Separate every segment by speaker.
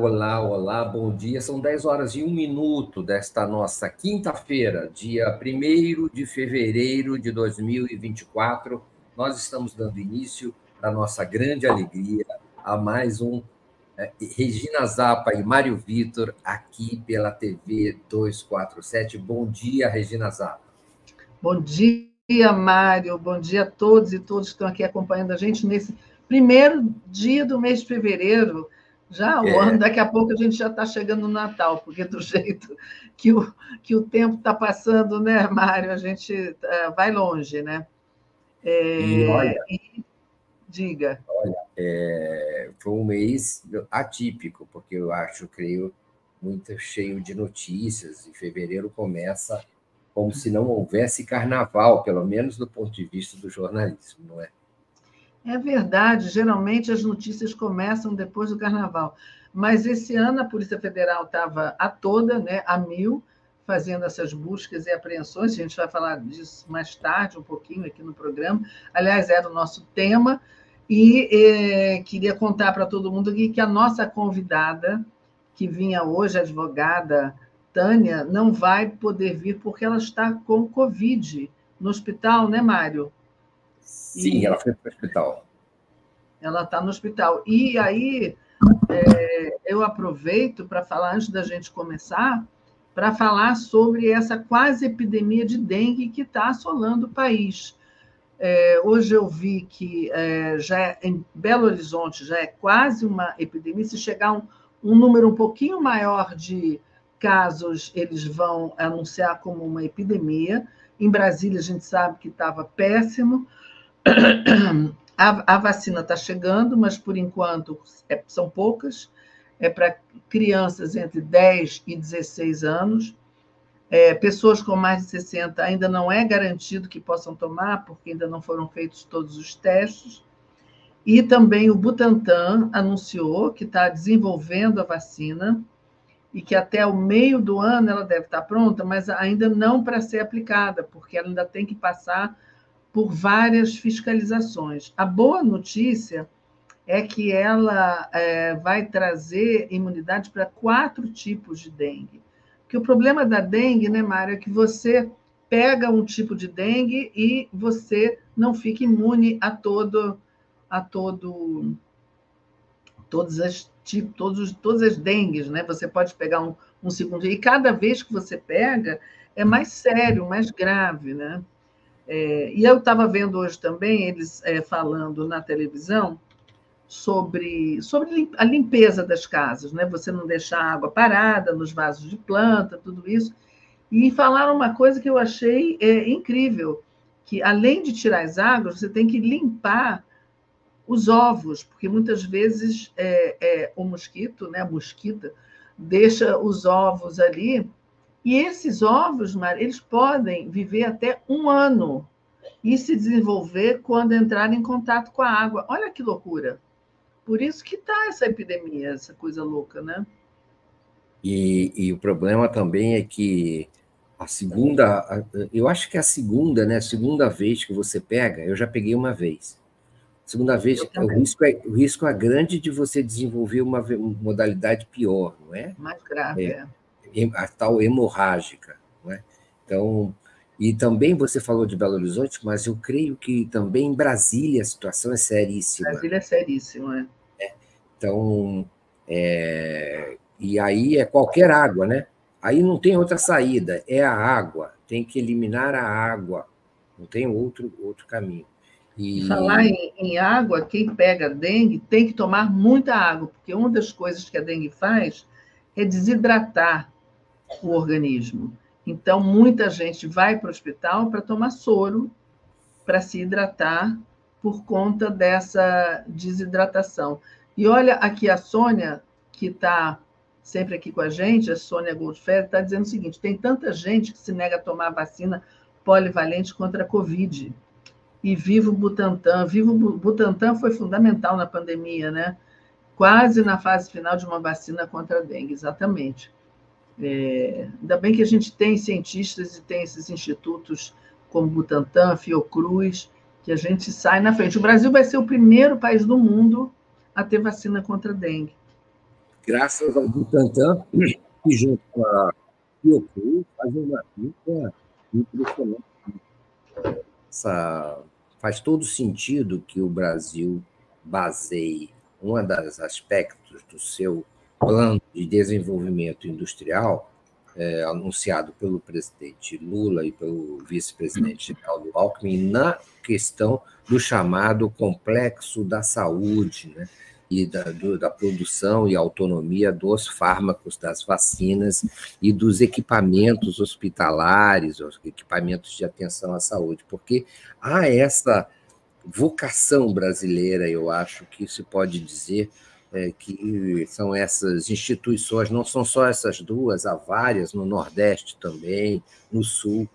Speaker 1: Olá, olá, bom dia. São 10 horas e 1 minuto desta nossa quinta-feira, dia 1 de fevereiro de 2024. Nós estamos dando início, para nossa grande alegria, a mais um é, Regina Zapa e Mário Vitor aqui pela TV 247. Bom dia, Regina Zapa.
Speaker 2: Bom dia, Mário. Bom dia a todos e todos que estão aqui acompanhando a gente nesse primeiro dia do mês de fevereiro já o é. ano, daqui a pouco a gente já está chegando no Natal, porque do jeito que o, que o tempo está passando, né, Mário, a gente uh, vai longe, né?
Speaker 1: É, e olha, e,
Speaker 2: diga.
Speaker 1: Olha, é, foi um mês atípico, porque eu acho, creio, muito cheio de notícias, e fevereiro começa como se não houvesse carnaval, pelo menos do ponto de vista do jornalismo, não é?
Speaker 2: É verdade, geralmente as notícias começam depois do carnaval. Mas esse ano a Polícia Federal estava a toda, né, a mil, fazendo essas buscas e apreensões. A gente vai falar disso mais tarde, um pouquinho aqui no programa. Aliás, era o nosso tema. E eh, queria contar para todo mundo aqui que a nossa convidada, que vinha hoje, a advogada Tânia, não vai poder vir porque ela está com Covid no hospital, né, Mário?
Speaker 1: Sim, e ela foi para o hospital.
Speaker 2: Ela está no hospital. E aí, é, eu aproveito para falar, antes da gente começar, para falar sobre essa quase epidemia de dengue que está assolando o país. É, hoje eu vi que é, já é, em Belo Horizonte já é quase uma epidemia. Se chegar um, um número um pouquinho maior de casos, eles vão anunciar como uma epidemia. Em Brasília, a gente sabe que estava péssimo. A, a vacina está chegando, mas por enquanto é, são poucas. É para crianças entre 10 e 16 anos. É, pessoas com mais de 60 ainda não é garantido que possam tomar, porque ainda não foram feitos todos os testes. E também o Butantan anunciou que está desenvolvendo a vacina e que até o meio do ano ela deve estar pronta, mas ainda não para ser aplicada, porque ela ainda tem que passar por várias fiscalizações. A boa notícia é que ela é, vai trazer imunidade para quatro tipos de dengue. Porque o problema da dengue, né, Mário, é que você pega um tipo de dengue e você não fica imune a todo a todo todas as todos, todas as dengues, né? Você pode pegar um, um segundo e cada vez que você pega é mais sério, mais grave, né? É, e eu estava vendo hoje também eles é, falando na televisão sobre, sobre a limpeza das casas, né? Você não deixar a água parada nos vasos de planta, tudo isso. E falaram uma coisa que eu achei é, incrível, que além de tirar as águas, você tem que limpar os ovos, porque muitas vezes é, é, o mosquito, né, a mosquita, deixa os ovos ali e esses ovos, Maria, eles podem viver até um ano e se desenvolver quando entrar em contato com a água. Olha que loucura. Por isso que está essa epidemia, essa coisa louca, né?
Speaker 1: E, e, o problema também é que a segunda, eu acho que é a segunda, né? A segunda vez que você pega, eu já peguei uma vez. Segunda vez, o risco, é, o risco é grande de você desenvolver uma modalidade pior, não é?
Speaker 2: Mais grave, é. é
Speaker 1: a tal hemorrágica. É? Então, e também você falou de Belo Horizonte, mas eu creio que também em Brasília a situação é seríssima.
Speaker 2: Brasília é seríssima,
Speaker 1: é. é. Então, é, e aí é qualquer água, né? Aí não tem outra saída, é a água, tem que eliminar a água, não tem outro, outro caminho.
Speaker 2: E... Falar em, em, água, quem pega dengue tem que tomar muita água, porque uma das coisas que a dengue faz é desidratar o organismo. Então, muita gente vai para o hospital para tomar soro, para se hidratar por conta dessa desidratação. E olha aqui a Sônia, que está sempre aqui com a gente, a Sônia Goldfeld, está dizendo o seguinte: tem tanta gente que se nega a tomar a vacina polivalente contra a Covid. E Vivo Butantan. Vivo Butantan foi fundamental na pandemia, né? Quase na fase final de uma vacina contra a dengue, exatamente. É, ainda bem que a gente tem cientistas e tem esses institutos como Butantan, Fiocruz, que a gente sai na frente. O Brasil vai ser o primeiro país do mundo a ter vacina contra a dengue.
Speaker 1: graças ao Butantan, que junto com a Fiocruz fazem uma luta impressionante. Essa, faz todo sentido que o Brasil baseie um dos aspectos do seu plano de desenvolvimento industrial é, anunciado pelo presidente Lula e pelo vice-presidente Geraldo Alckmin na questão do chamado complexo da saúde, né? e da, do, da, produção e autonomia dos fármacos, das vacinas e dos equipamentos hospitalares, os equipamentos de atenção à saúde, porque há essa vocação brasileira, eu acho que se pode dizer, é, que são essas instituições, não são só essas duas, há várias no Nordeste também, no Sul,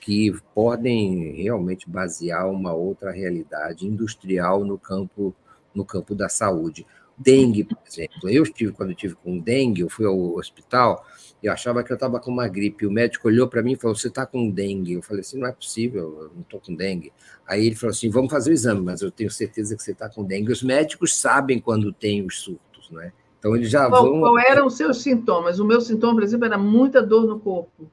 Speaker 1: que podem realmente basear uma outra realidade industrial no campo, no campo da saúde. Dengue, por exemplo. Eu estive, quando eu tive com dengue, eu fui ao hospital, eu achava que eu estava com uma gripe. O médico olhou para mim e falou: Você está com dengue? Eu falei assim: Não é possível, eu não estou com dengue. Aí ele falou assim: Vamos fazer o exame, mas eu tenho certeza que você está com dengue. Os médicos sabem quando tem os surtos, né? Então eles já
Speaker 2: qual,
Speaker 1: vão.
Speaker 2: Qual eram os seus sintomas? O meu sintoma, por exemplo, era muita dor no corpo.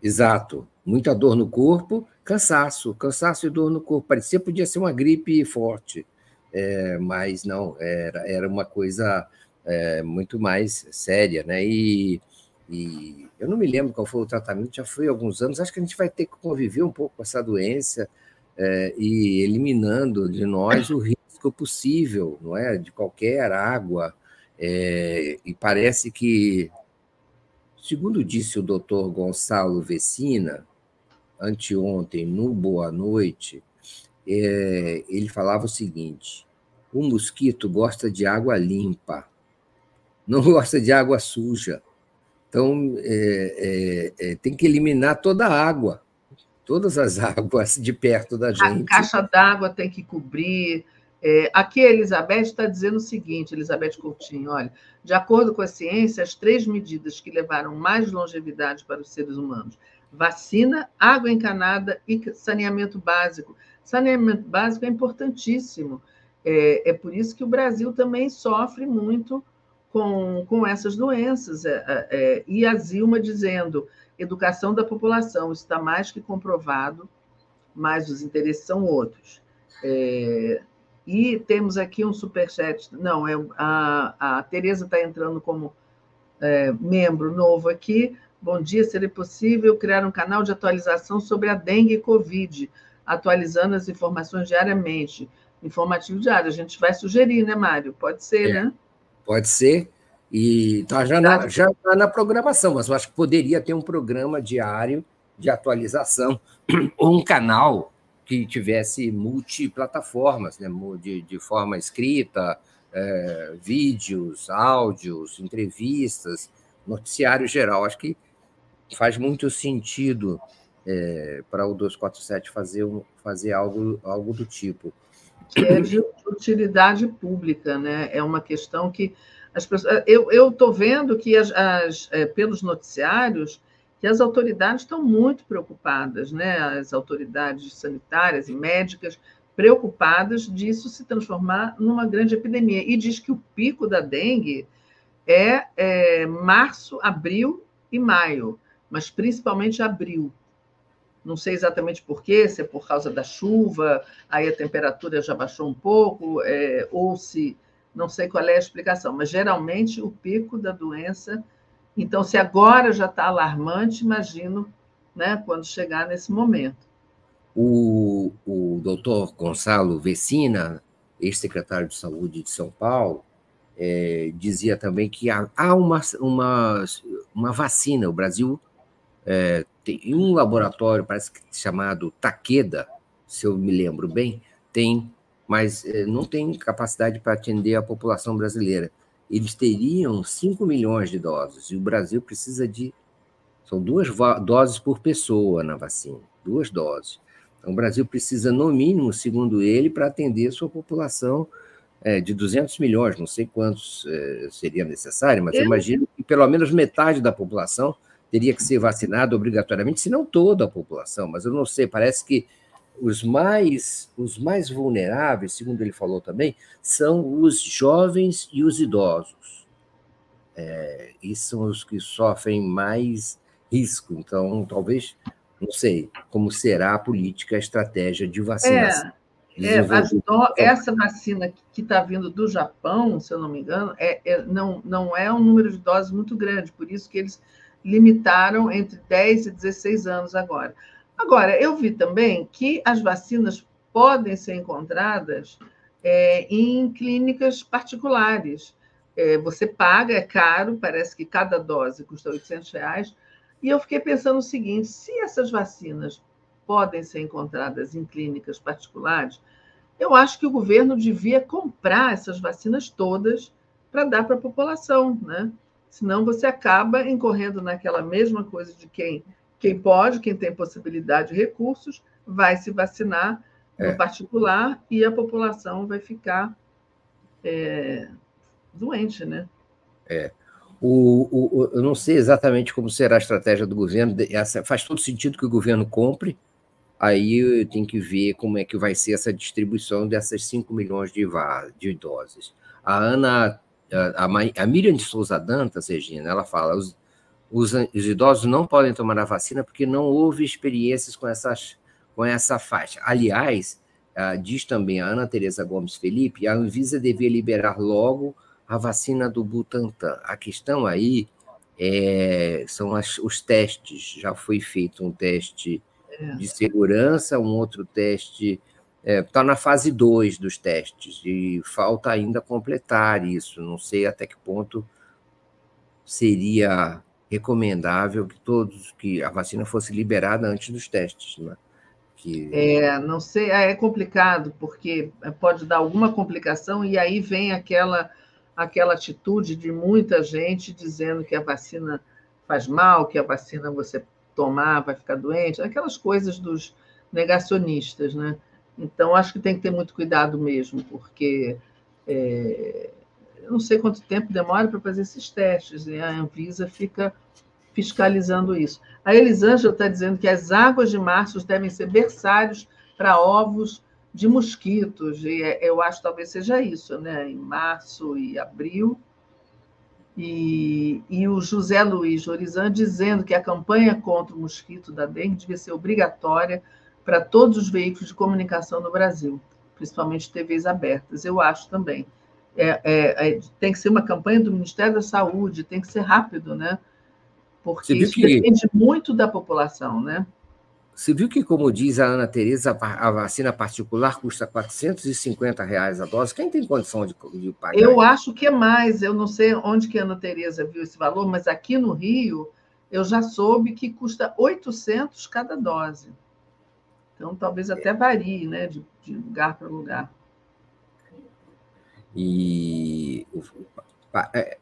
Speaker 1: Exato. Muita dor no corpo, cansaço, cansaço e dor no corpo. Parecia podia ser uma gripe forte, é, mas não, era, era uma coisa é, muito mais séria, né? E, e eu não me lembro qual foi o tratamento, já foi alguns anos. Acho que a gente vai ter que conviver um pouco com essa doença é, e eliminando de nós o risco possível, não é, de qualquer água. É, e parece que, segundo disse o doutor Gonçalo Vecina, anteontem no Boa Noite, é, ele falava o seguinte: o mosquito gosta de água limpa não gosta de água suja. Então, é, é, é, tem que eliminar toda a água, todas as águas de perto da gente.
Speaker 2: A caixa d'água tem que cobrir. É, aqui a Elizabeth está dizendo o seguinte, Elizabeth Coutinho, olha, de acordo com a ciência, as três medidas que levaram mais longevidade para os seres humanos, vacina, água encanada e saneamento básico. Saneamento básico é importantíssimo. É, é por isso que o Brasil também sofre muito com, com essas doenças. É, é, é, e a Zilma dizendo: educação da população está mais que comprovado, mas os interesses são outros. É, e temos aqui um superchat. Não, é, a, a Tereza está entrando como é, membro novo aqui. Bom dia, seria possível criar um canal de atualização sobre a dengue e Covid, atualizando as informações diariamente. Informativo diário. A gente vai sugerir, né, Mário? Pode ser, é. né?
Speaker 1: Pode ser. E está já, na, já tá na programação, mas eu acho que poderia ter um programa diário de atualização, ou um canal que tivesse multiplataformas, né? de, de forma escrita, é, vídeos, áudios, entrevistas, noticiário geral. Acho que faz muito sentido é, para o 247 fazer, um, fazer algo, algo do tipo
Speaker 2: que é de utilidade pública, né? É uma questão que as pessoas, eu estou vendo que as, as é, pelos noticiários que as autoridades estão muito preocupadas, né? As autoridades sanitárias e médicas preocupadas disso se transformar numa grande epidemia e diz que o pico da dengue é, é março, abril e maio, mas principalmente abril não sei exatamente por quê, se é por causa da chuva, aí a temperatura já baixou um pouco, é, ou se. Não sei qual é a explicação, mas geralmente o pico da doença. Então, se agora já está alarmante, imagino né, quando chegar nesse momento.
Speaker 1: O, o doutor Gonçalo Vecina, ex-secretário de Saúde de São Paulo, é, dizia também que há, há uma, uma, uma vacina. O Brasil é, tem um laboratório, parece que chamado Takeda, se eu me lembro bem, tem, mas é, não tem capacidade para atender a população brasileira. Eles teriam 5 milhões de doses, e o Brasil precisa de. São duas doses por pessoa na vacina, duas doses. Então, o Brasil precisa, no mínimo, segundo ele, para atender sua população é, de 200 milhões, não sei quantos é, seria necessário, mas eu imagino que pelo menos metade da população teria que ser vacinada obrigatoriamente, se não toda a população, mas eu não sei, parece que os mais, os mais vulneráveis, segundo ele falou também, são os jovens e os idosos. É, e são os que sofrem mais risco. Então, talvez, não sei, como será a política, a estratégia de vacinação.
Speaker 2: É, é essa vacina que está vindo do Japão, se eu não me engano, é, é, não, não é um número de doses muito grande, por isso que eles limitaram entre 10 e 16 anos agora. Agora, eu vi também que as vacinas podem ser encontradas é, em clínicas particulares. É, você paga, é caro, parece que cada dose custa 800 reais. E eu fiquei pensando o seguinte: se essas vacinas podem ser encontradas em clínicas particulares, eu acho que o governo devia comprar essas vacinas todas para dar para a população, né? Senão você acaba incorrendo naquela mesma coisa de quem, quem pode, quem tem possibilidade e recursos, vai se vacinar no é. particular e a população vai ficar é, doente, né?
Speaker 1: É. O, o, eu não sei exatamente como será a estratégia do governo. Essa, faz todo sentido que o governo compre. Aí tem que ver como é que vai ser essa distribuição dessas 5 milhões de, de doses. A Ana, a, a, Miriam de Souza Dantas, Regina, ela fala: os, os, os idosos não podem tomar a vacina porque não houve experiências com essas com essa faixa. Aliás, diz também a Ana Tereza Gomes Felipe, a Anvisa devia liberar logo a vacina do Butantan. A questão aí é, são as, os testes. Já foi feito um teste é. de segurança, um outro teste. Está é, tá na fase 2 dos testes e falta ainda completar isso. Não sei até que ponto seria recomendável que todos que a vacina fosse liberada antes dos testes. Né?
Speaker 2: que. É, não sei, é, é complicado, porque pode dar alguma complicação, e aí vem aquela, aquela atitude de muita gente dizendo que a vacina faz mal, que a vacina você tomar vai ficar doente, aquelas coisas dos negacionistas, né? Então, acho que tem que ter muito cuidado mesmo, porque é, eu não sei quanto tempo demora para fazer esses testes, e a Anvisa fica fiscalizando isso. A Elisângela está dizendo que as águas de março devem ser berçários para ovos de mosquitos, e é, eu acho que talvez seja isso, né? em março e abril. E, e o José Luiz Jorizan dizendo que a campanha contra o mosquito da dengue devia ser obrigatória para todos os veículos de comunicação no Brasil, principalmente TVs abertas. Eu acho também. É, é, é, tem que ser uma campanha do Ministério da Saúde, tem que ser rápido, né? porque isso que... depende muito da população, né?
Speaker 1: Você viu que, como diz a Ana Tereza, a vacina particular custa 450 reais a dose? Quem tem condição de, de pagar?
Speaker 2: Eu acho que é mais. Eu não sei onde que a Ana Tereza viu esse valor, mas aqui no Rio eu já soube que custa 800 cada dose. Então, talvez até varie, né, de, de lugar para lugar.
Speaker 1: E é,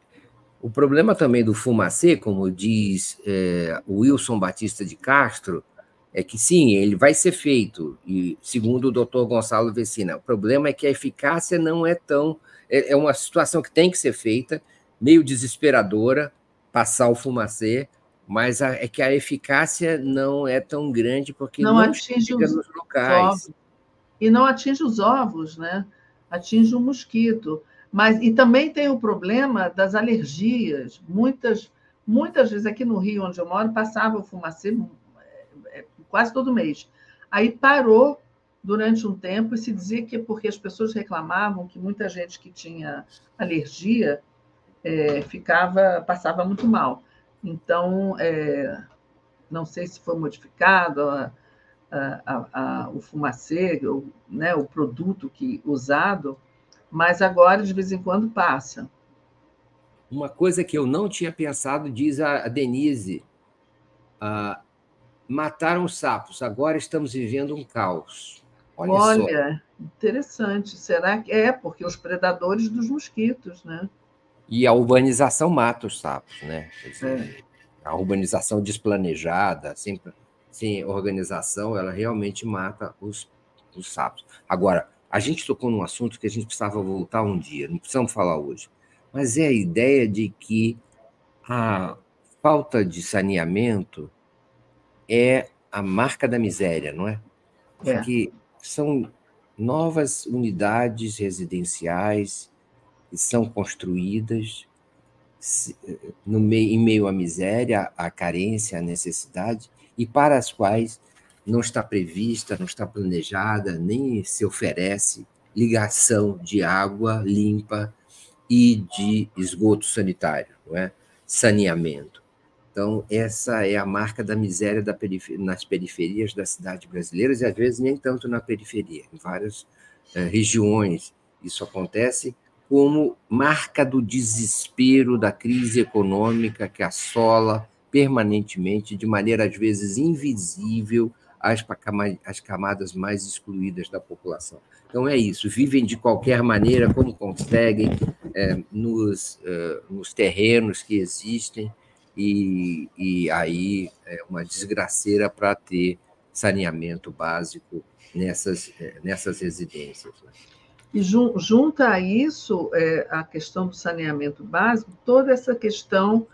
Speaker 1: o problema também do fumacê, como diz é, Wilson Batista de Castro, é que sim, ele vai ser feito, e segundo o doutor Gonçalo Vecina, o problema é que a eficácia não é tão. É, é uma situação que tem que ser feita, meio desesperadora, passar o fumacê, mas a, é que a eficácia não é tão grande porque
Speaker 2: não, não atinge os, locais. Ovos. E não atinge os ovos, né? Atinge o mosquito. Mas e também tem o problema das alergias. Muitas muitas vezes aqui no Rio onde eu moro passava o fumacê é, é, quase todo mês. Aí parou durante um tempo e se dizia que é porque as pessoas reclamavam que muita gente que tinha alergia é, ficava passava muito mal. Então é, não sei se foi modificado a, a, a, o fumacê, o, né, o produto que usado mas agora de vez em quando passa.
Speaker 1: Uma coisa que eu não tinha pensado, diz a Denise, mataram os sapos, agora estamos vivendo um caos.
Speaker 2: Olha, Olha interessante. Será que é? Porque os predadores dos mosquitos, né?
Speaker 1: E a urbanização mata os sapos, né? Dizer, é. A urbanização desplanejada, sem, sem organização, ela realmente mata os, os sapos. Agora, a gente tocou num assunto que a gente precisava voltar um dia, não precisamos falar hoje, mas é a ideia de que a falta de saneamento é a marca da miséria, não é? é. Porque é. são novas unidades residenciais que são construídas no meio, em meio à miséria, à carência, à necessidade, e para as quais não está prevista, não está planejada, nem se oferece ligação de água limpa e de esgoto sanitário, não é? saneamento. Então, essa é a marca da miséria da nas periferias das cidades brasileiras, e às vezes nem tanto na periferia, em várias eh, regiões isso acontece, como marca do desespero da crise econômica que assola permanentemente, de maneira às vezes invisível, as, as camadas mais excluídas da população. Então é isso, vivem de qualquer maneira, como conseguem, é, nos, é, nos terrenos que existem, e, e aí é uma desgraceira para ter saneamento básico nessas, é, nessas residências. Né?
Speaker 2: E junta a isso é, a questão do saneamento básico, toda essa questão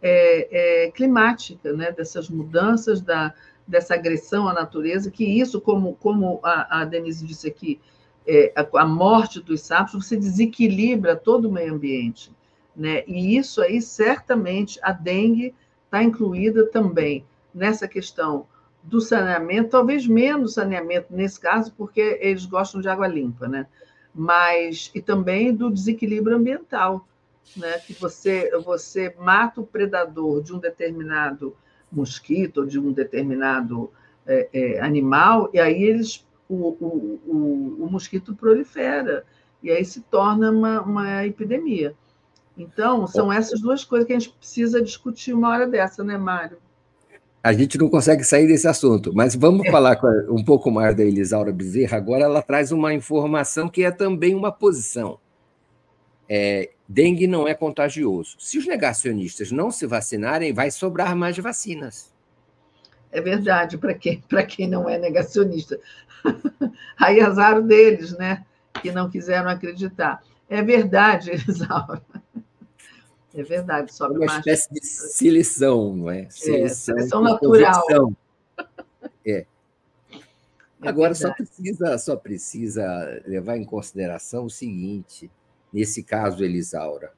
Speaker 2: é, é, climática, né? dessas mudanças, da, dessa agressão à natureza, que isso, como, como a, a Denise disse aqui, é, a, a, morte dos sapos, você desequilibra todo o meio ambiente. Né? E isso aí, certamente, a dengue está incluída também nessa questão do saneamento, talvez menos saneamento nesse caso, porque eles gostam de água limpa, né? Mas e também do desequilíbrio ambiental, né? Que você você mata o predador de um determinado mosquito ou de um determinado é, é, animal e aí eles o, o, o, o, mosquito prolifera e aí se torna uma, uma epidemia. Então, são essas duas coisas que a gente precisa discutir uma hora dessa, né, Mário?
Speaker 1: A gente não consegue sair desse assunto, mas vamos é. falar um pouco mais da Elisaura Bezerra. Agora ela traz uma informação que é também uma posição. É, dengue não é contagioso. Se os negacionistas não se vacinarem, vai sobrar mais vacinas.
Speaker 2: É verdade, para quem, quem não é negacionista. Aí azar deles, né? Que não quiseram acreditar. É verdade, Elisaura. É verdade, sobe
Speaker 1: Uma espécie de seleção, não é?
Speaker 2: é seleção, é, seleção natural.
Speaker 1: É. é. Agora só precisa, só precisa levar em consideração o seguinte, nesse caso, Elisaura,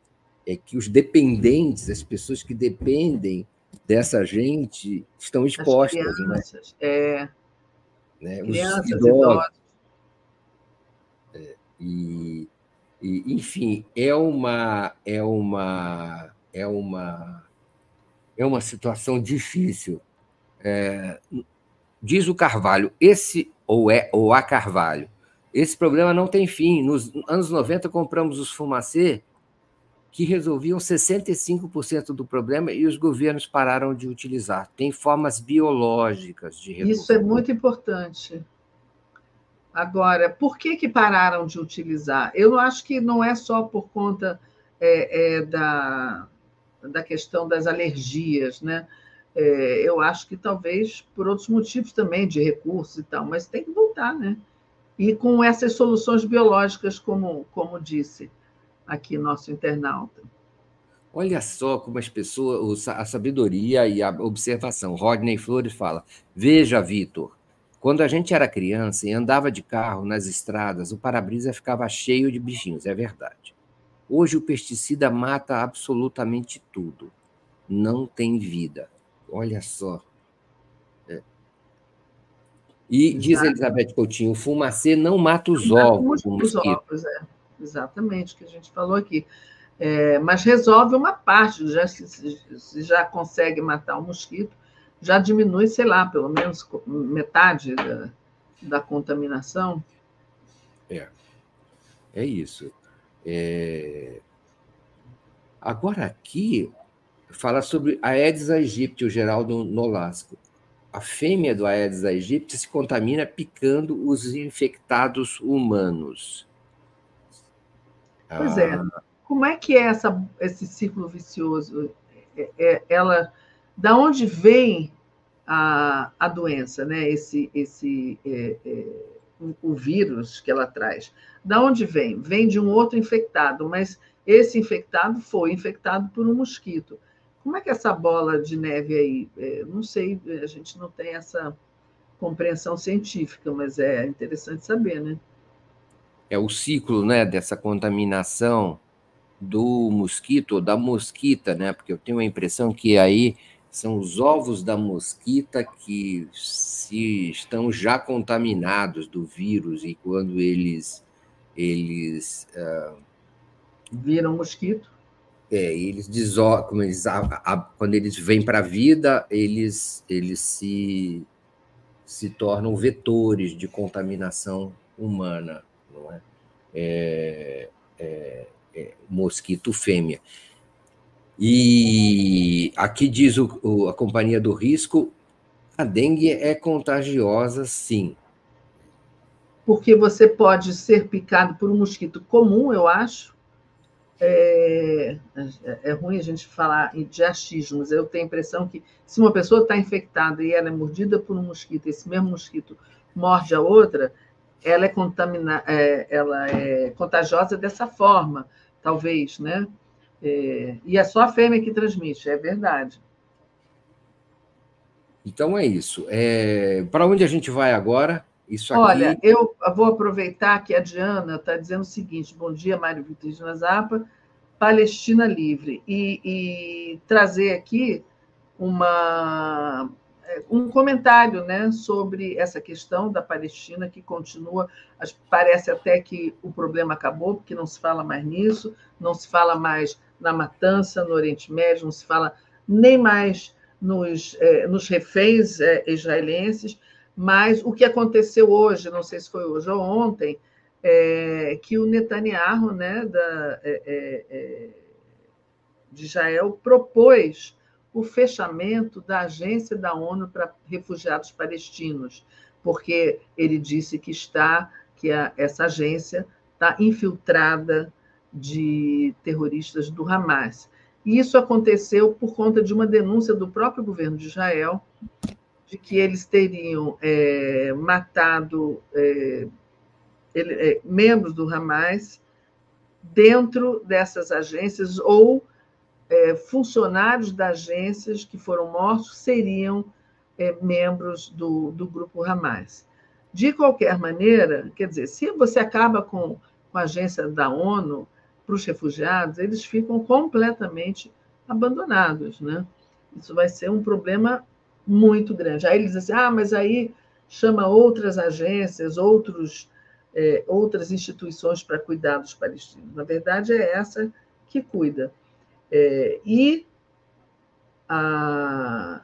Speaker 1: é que os dependentes, as pessoas que dependem dessa gente, estão expostas. As
Speaker 2: né? crianças, né? É
Speaker 1: né? Crianças, os idosos. idosos. É, e, e, enfim, é uma é uma é uma é uma situação difícil. É, diz o Carvalho, esse ou é ou a Carvalho, esse problema não tem fim. Nos anos 90 compramos os fumacê que resolviam 65% do problema e os governos pararam de utilizar. Tem formas biológicas de
Speaker 2: resolver. Isso é muito importante. Agora, por que, que pararam de utilizar? Eu acho que não é só por conta é, é, da, da questão das alergias, né? É, eu acho que talvez por outros motivos também, de recursos e tal, mas tem que voltar, né? E com essas soluções biológicas, como, como disse aqui nosso internauta.
Speaker 1: Olha só como as pessoas, a sabedoria e a observação. Rodney Flores fala: Veja, Vitor, quando a gente era criança e andava de carro nas estradas, o para-brisa ficava cheio de bichinhos, é verdade. Hoje o pesticida mata absolutamente tudo. Não tem vida. Olha só. É. E diz Elizabeth Coutinho: o fumacê não mata os ovos. Os ovos,
Speaker 2: é. Exatamente, o que a gente falou aqui. É, mas resolve uma parte, já, se, se já consegue matar o mosquito, já diminui, sei lá, pelo menos metade da, da contaminação.
Speaker 1: É, é isso. É... Agora aqui fala sobre a Aedes aegypti, o Geraldo Nolasco. A fêmea do Aedes aegypti se contamina picando os infectados humanos.
Speaker 2: Pois é. Ah. Como é que é essa, esse ciclo vicioso? É, é, ela, da onde vem a, a doença, né? Esse, esse é, é, o, o vírus que ela traz. Da onde vem? Vem de um outro infectado, mas esse infectado foi infectado por um mosquito. Como é que é essa bola de neve aí? É, não sei, a gente não tem essa compreensão científica, mas é interessante saber, né?
Speaker 1: é o ciclo né, dessa contaminação do mosquito, ou da mosquita, né? Porque eu tenho a impressão que aí são os ovos da mosquita que se estão já contaminados do vírus e quando eles eles uh,
Speaker 2: viram mosquito.
Speaker 1: É, eles como eles a, a, quando eles vêm para a vida eles eles se se tornam vetores de contaminação humana não é, é, é, é mosquito fêmea e aqui diz o, o, a Companhia do Risco: a dengue é contagiosa, sim.
Speaker 2: Porque você pode ser picado por um mosquito comum, eu acho. É, é ruim a gente falar de achismos. Eu tenho a impressão que se uma pessoa está infectada e ela é mordida por um mosquito, esse mesmo mosquito morde a outra, ela é, contamina, é, ela é contagiosa dessa forma, talvez, né? É, e é só a fêmea que transmite, é verdade.
Speaker 1: Então é isso. É, Para onde a gente vai agora?
Speaker 2: Isso aqui... Olha, eu vou aproveitar que a Diana está dizendo o seguinte: bom dia, Mário Vitor de Nazapa, Palestina Livre, e, e trazer aqui uma um comentário né, sobre essa questão da Palestina, que continua. Parece até que o problema acabou, porque não se fala mais nisso, não se fala mais na matança no Oriente Médio, não se fala nem mais nos, é, nos reféns é, israelenses, mas o que aconteceu hoje, não sei se foi hoje ou ontem, é que o Netanyahu né, da, é, é, é de Israel propôs o fechamento da agência da ONU para refugiados palestinos, porque ele disse que está que a, essa agência está infiltrada de terroristas do Hamas. E isso aconteceu por conta de uma denúncia do próprio governo de Israel de que eles teriam é, matado é, ele, é, membros do Hamas dentro dessas agências ou é, funcionários das agências que foram mortos seriam é, membros do, do grupo Hamas. De qualquer maneira, quer dizer, se você acaba com, com a agência da ONU para os refugiados, eles ficam completamente abandonados. Né? Isso vai ser um problema muito grande. Aí eles dizem assim, ah, mas aí chama outras agências, outros, é, outras instituições para cuidar dos palestinos. Na verdade, é essa que cuida. É, e a,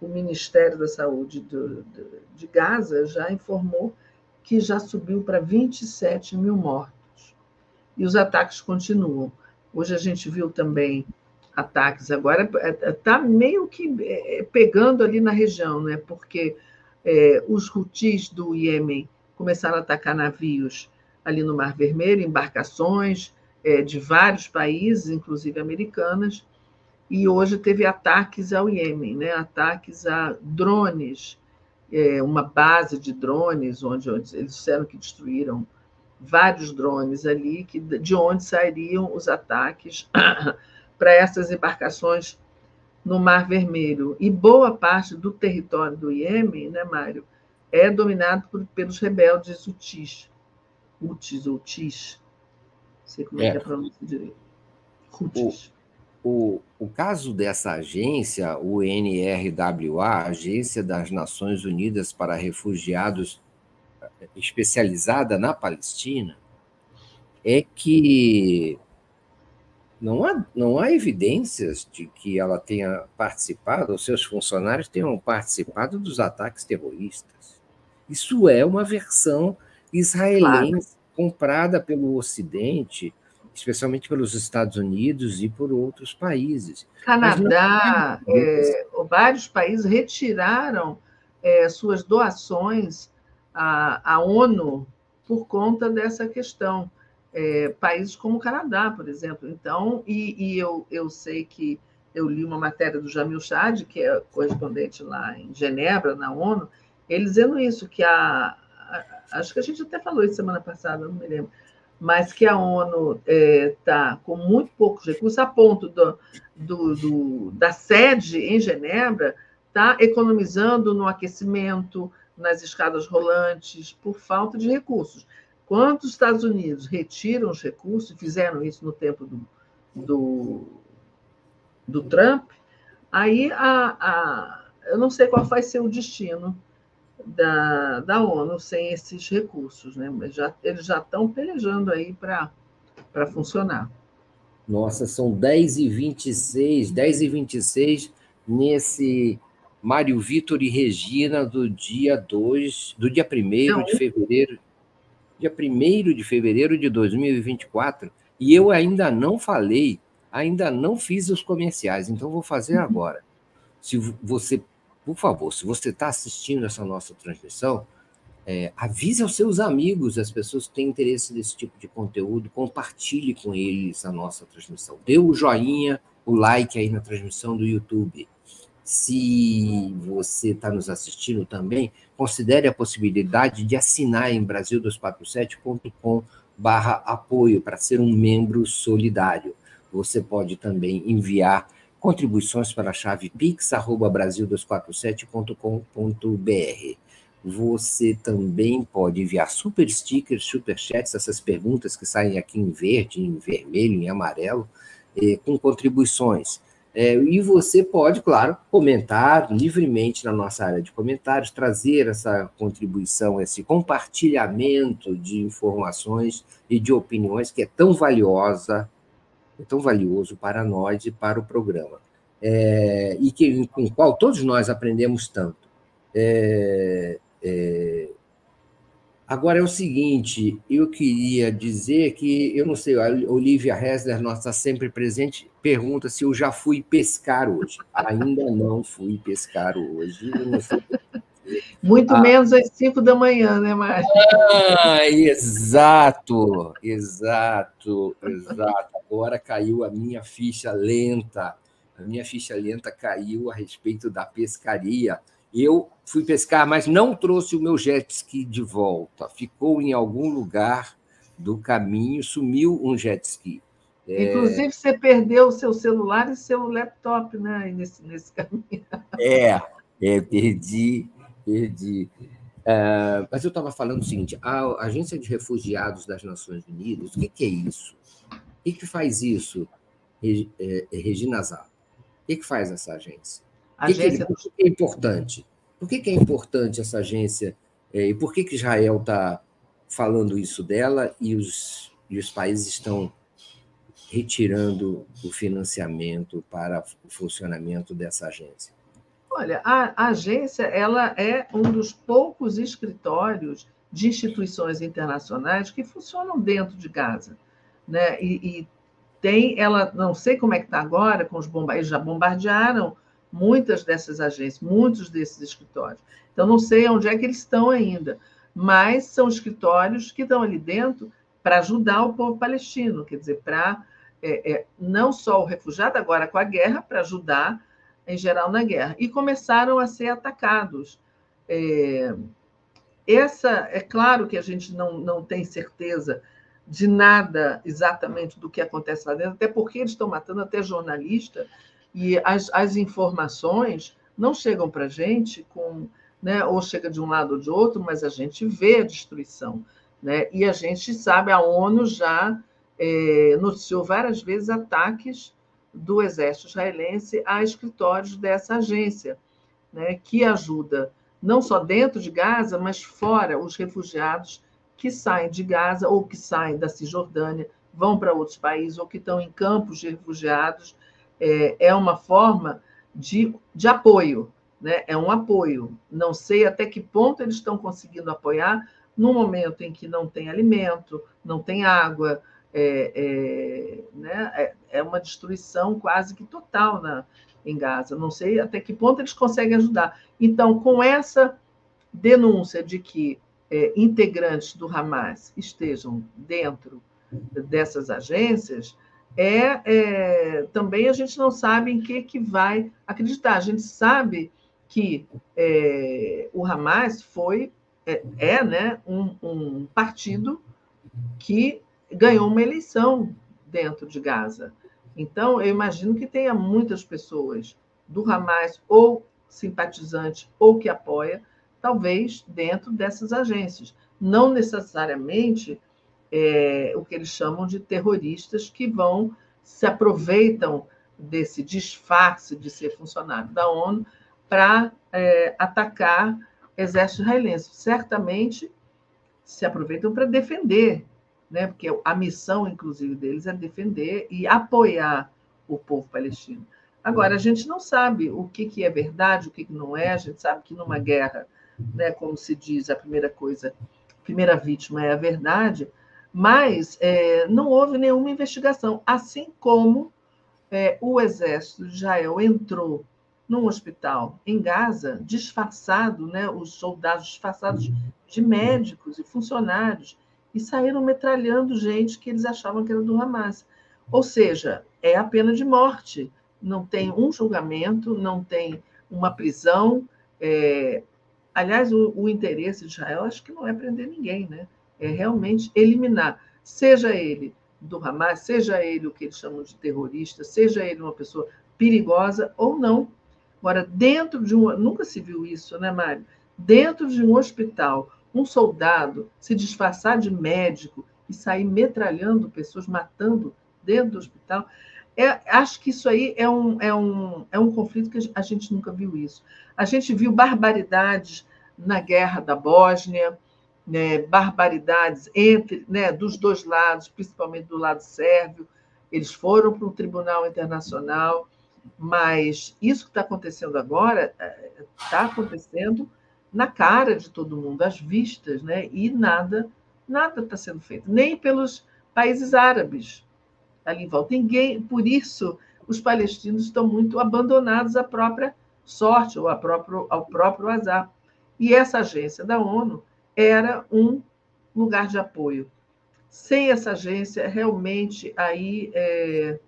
Speaker 2: o Ministério da Saúde do, do, de Gaza já informou que já subiu para 27 mil mortos. E os ataques continuam. Hoje a gente viu também ataques, agora está meio que é, pegando ali na região, né? porque é, os Houthis do Iêmen começaram a atacar navios ali no Mar Vermelho, embarcações, é, de vários países, inclusive americanas, e hoje teve ataques ao Iêmen, né? ataques a drones, é, uma base de drones, onde, onde, eles disseram que destruíram vários drones ali, que, de onde sairiam os ataques para essas embarcações no Mar Vermelho. E boa parte do território do Iêmen, né, Mário, é dominado por, pelos rebeldes Houthis, Houthis ou Tis, sei como é, é que é a pronúncia direito.
Speaker 1: O, o, o caso dessa agência, o NRWA, Agência das Nações Unidas para Refugiados, especializada na Palestina, é que não há, não há evidências de que ela tenha participado, ou seus funcionários tenham participado dos ataques terroristas. Isso é uma versão israelense comprada pelo Ocidente, especialmente pelos Estados Unidos e por outros países.
Speaker 2: Canadá, é, vários países retiraram é, suas doações à, à, ONU por conta dessa questão. É, países como o Canadá, por exemplo. Então, e, e, eu, eu sei que eu li uma matéria do Jamil Chad, que é correspondente lá em Genebra, na ONU, ele dizendo isso, que a, acho que a gente até falou isso semana passada, não me lembro, mas que a ONU está é, tá com muito poucos recursos, a ponto do, do, do da sede em Genebra está economizando no aquecimento, nas escadas rolantes, por falta de recursos. Quando os Estados Unidos retiram os recursos, fizeram isso no tempo do, do, do Trump, aí a, a, eu não sei qual vai ser o destino da, da ONU sem esses recursos, né? Mas já, eles já estão pelejando aí para funcionar.
Speaker 1: Nossa, são 10 e 26, 10 e 26 nesse Mário Vitor e Regina do dia 2, do dia 1 de fevereiro, dia 1 de fevereiro de 2024, e eu ainda não falei, ainda não fiz os comerciais, então vou fazer uhum. agora. Se você por favor, se você está assistindo essa nossa transmissão, é, avise aos seus amigos, as pessoas que têm interesse nesse tipo de conteúdo, compartilhe com eles a nossa transmissão. Dê o joinha, o like aí na transmissão do YouTube. Se você está nos assistindo também, considere a possibilidade de assinar em brasil247.com barra apoio para ser um membro solidário. Você pode também enviar contribuições para a chave pix@brasil247.com.br. Você também pode enviar super stickers, super chats, essas perguntas que saem aqui em verde, em vermelho, em amarelo, eh, com contribuições. É, e você pode, claro, comentar livremente na nossa área de comentários, trazer essa contribuição, esse compartilhamento de informações e de opiniões que é tão valiosa é tão valioso para nós e para o programa, é, e que, com o qual todos nós aprendemos tanto. É, é, agora é o seguinte, eu queria dizer que, eu não sei, a Olivia Hessler, nossa sempre presente, pergunta se eu já fui pescar hoje. Ainda não fui pescar hoje, não sei
Speaker 2: muito ah. menos às cinco da manhã, né, Márcia?
Speaker 1: Ah, exato, exato, exato. Agora caiu a minha ficha lenta. A minha ficha lenta caiu a respeito da pescaria. Eu fui pescar, mas não trouxe o meu jet ski de volta. Ficou em algum lugar do caminho, sumiu um jet ski.
Speaker 2: É. Inclusive, você perdeu o seu celular e seu laptop né, nesse, nesse caminho.
Speaker 1: É, é perdi perdi. É, mas eu estava falando o seguinte: a Agência de Refugiados das Nações Unidas, o que, que é isso? O que, que faz isso, é, Regina Zá? O que, que faz essa agência? Agência... por que é importante? Por que, que é importante essa agência? e por que, que Israel está falando isso dela e os, e os países estão retirando o financiamento para o funcionamento dessa agência?
Speaker 2: Olha, a, a agência ela é um dos poucos escritórios de instituições internacionais que funcionam dentro de Gaza, né? E, e tem, ela não sei como é que está agora com os bombardeios, já bombardearam muitas dessas agências, muitos desses escritórios. Então não sei onde é que eles estão ainda, mas são escritórios que estão ali dentro para ajudar o povo palestino, quer dizer, para é, é, não só o refugiado agora com a guerra, para ajudar em geral na guerra, e começaram a ser atacados. É, essa é claro que a gente não, não tem certeza de nada exatamente do que acontece lá dentro, até porque eles estão matando até jornalista e as, as informações não chegam para a gente com, né, ou chega de um lado ou de outro, mas a gente vê a destruição, né? E a gente sabe a ONU já é, noticiou várias vezes ataques do exército israelense a escritórios dessa agência, né, que ajuda não só dentro de Gaza, mas fora os refugiados que saem de Gaza ou que saem da Cisjordânia, vão para outros países ou que estão em campos de refugiados. É, é uma forma de, de apoio, né? é um apoio. Não sei até que ponto eles estão conseguindo apoiar no momento em que não tem alimento, não tem água, é, é, né, é, é uma destruição quase que total na, em Gaza. Não sei até que ponto eles conseguem ajudar. Então, com essa denúncia de que é, integrantes do Hamas estejam dentro dessas agências, é, é, também a gente não sabe em que, que vai acreditar. A gente sabe que é, o Hamas foi é, é né, um, um partido que ganhou uma eleição dentro de Gaza. Então, eu imagino que tenha muitas pessoas do Hamas ou simpatizante ou que apoia, talvez dentro dessas agências. não necessariamente é, o que eles chamam de terroristas que vão se aproveitam desse disfarce de ser funcionário da ONU para é, atacar exército israelense. Certamente se aproveitam para defender, né? porque a missão, inclusive, deles é defender e apoiar o povo palestino. Agora, a gente não sabe o que, que é verdade, o que, que não é, a gente sabe que numa guerra, né, como se diz, a primeira coisa, a primeira vítima é a verdade, mas é, não houve nenhuma investigação, assim como é, o exército de Israel entrou num hospital em Gaza, disfarçado, né, os soldados disfarçados de médicos e funcionários, e saíram metralhando gente que eles achavam que era do Hamas. Ou seja, é a pena de morte. Não tem um julgamento, não tem uma prisão. É... Aliás, o, o interesse de Israel acho que não é prender ninguém, né? É realmente eliminar, seja ele do Hamas, seja ele o que eles chamam de terrorista, seja ele uma pessoa perigosa ou não. Agora, dentro de um. Nunca se viu isso, né, Mário? Dentro de um hospital, um soldado se disfarçar de médico e sair metralhando pessoas, matando dentro do hospital. É, acho que isso aí é um, é, um, é um conflito que a gente nunca viu isso. A gente viu barbaridades na guerra da Bósnia, né, barbaridades entre, né, dos dois lados, principalmente do lado sérvio. Eles foram para o Tribunal Internacional, mas isso que está acontecendo agora está é, acontecendo na cara de todo mundo, às vistas, né? e nada nada está sendo feito, nem pelos países árabes ali em volta. Ninguém, por isso, os palestinos estão muito abandonados à própria sorte ou próprio, ao próprio azar. E essa agência da ONU era um lugar de apoio. Sem essa agência, realmente aí é,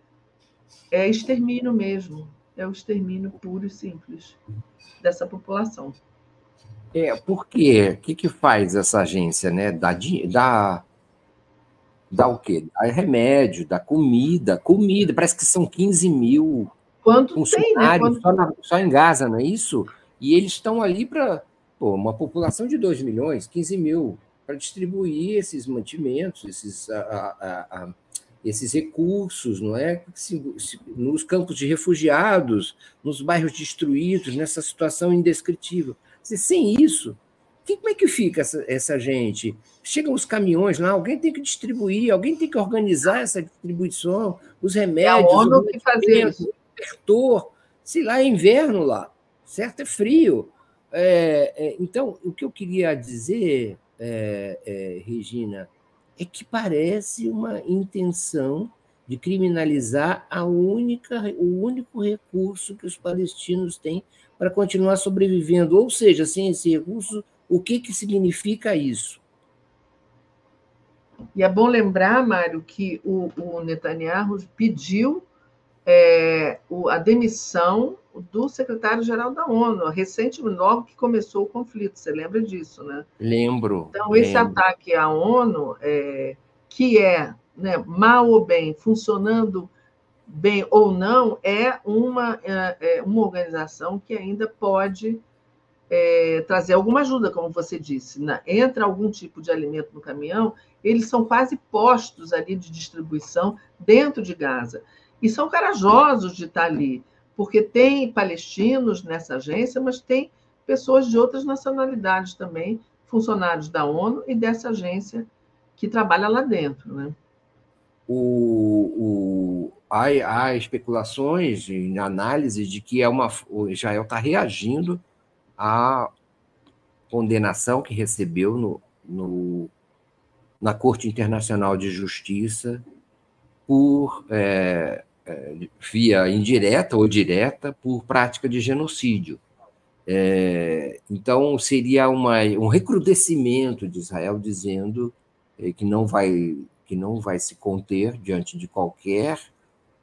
Speaker 2: é extermínio mesmo, é o extermínio puro e simples dessa população.
Speaker 1: É, por quê? O que, que faz essa agência, né? Da, da, da o quê? Da remédio, da comida, comida, parece que são 15 mil
Speaker 2: Quanto funcionários
Speaker 1: tem, né? Quanto... Só, na, só em Gaza, não é isso? E eles estão ali para uma população de 2 milhões, 15 mil, para distribuir esses mantimentos, esses, a, a, a, esses recursos, não é? Se, se, nos campos de refugiados, nos bairros destruídos, nessa situação indescritível. Se, sem isso, que, como é que fica essa, essa gente? Chegam os caminhões lá, alguém tem que distribuir, alguém tem que organizar essa distribuição, os remédios, é a
Speaker 2: ONU que fazer isso. o
Speaker 1: cobertor, sei lá, é inverno lá, certo? É frio. É, é, então, o que eu queria dizer, é, é, Regina, é que parece uma intenção de criminalizar a única, o único recurso que os palestinos têm para continuar sobrevivendo. Ou seja, sem esse recurso, o que, que significa isso?
Speaker 2: E é bom lembrar, Mário, que o, o Netanyahu pediu é, a demissão do secretário-geral da ONU, recentemente, logo que começou o conflito. Você lembra disso, né?
Speaker 1: Lembro.
Speaker 2: Então, esse
Speaker 1: lembro.
Speaker 2: ataque à ONU, é, que é né, mal ou bem, funcionando bem ou não, é uma, é, é uma organização que ainda pode é, trazer alguma ajuda, como você disse. Na, entra algum tipo de alimento no caminhão, eles são quase postos ali de distribuição dentro de Gaza. E são corajosos de estar ali, porque tem palestinos nessa agência, mas tem pessoas de outras nacionalidades também, funcionários da ONU e dessa agência que trabalha lá dentro. Né?
Speaker 1: O, o, há, há especulações em análise de que é uma, o Israel está reagindo à condenação que recebeu no, no, na Corte Internacional de Justiça por é, via indireta ou direta por prática de genocídio. É, então seria uma, um recrudescimento de Israel dizendo é, que não vai que não vai se conter diante de qualquer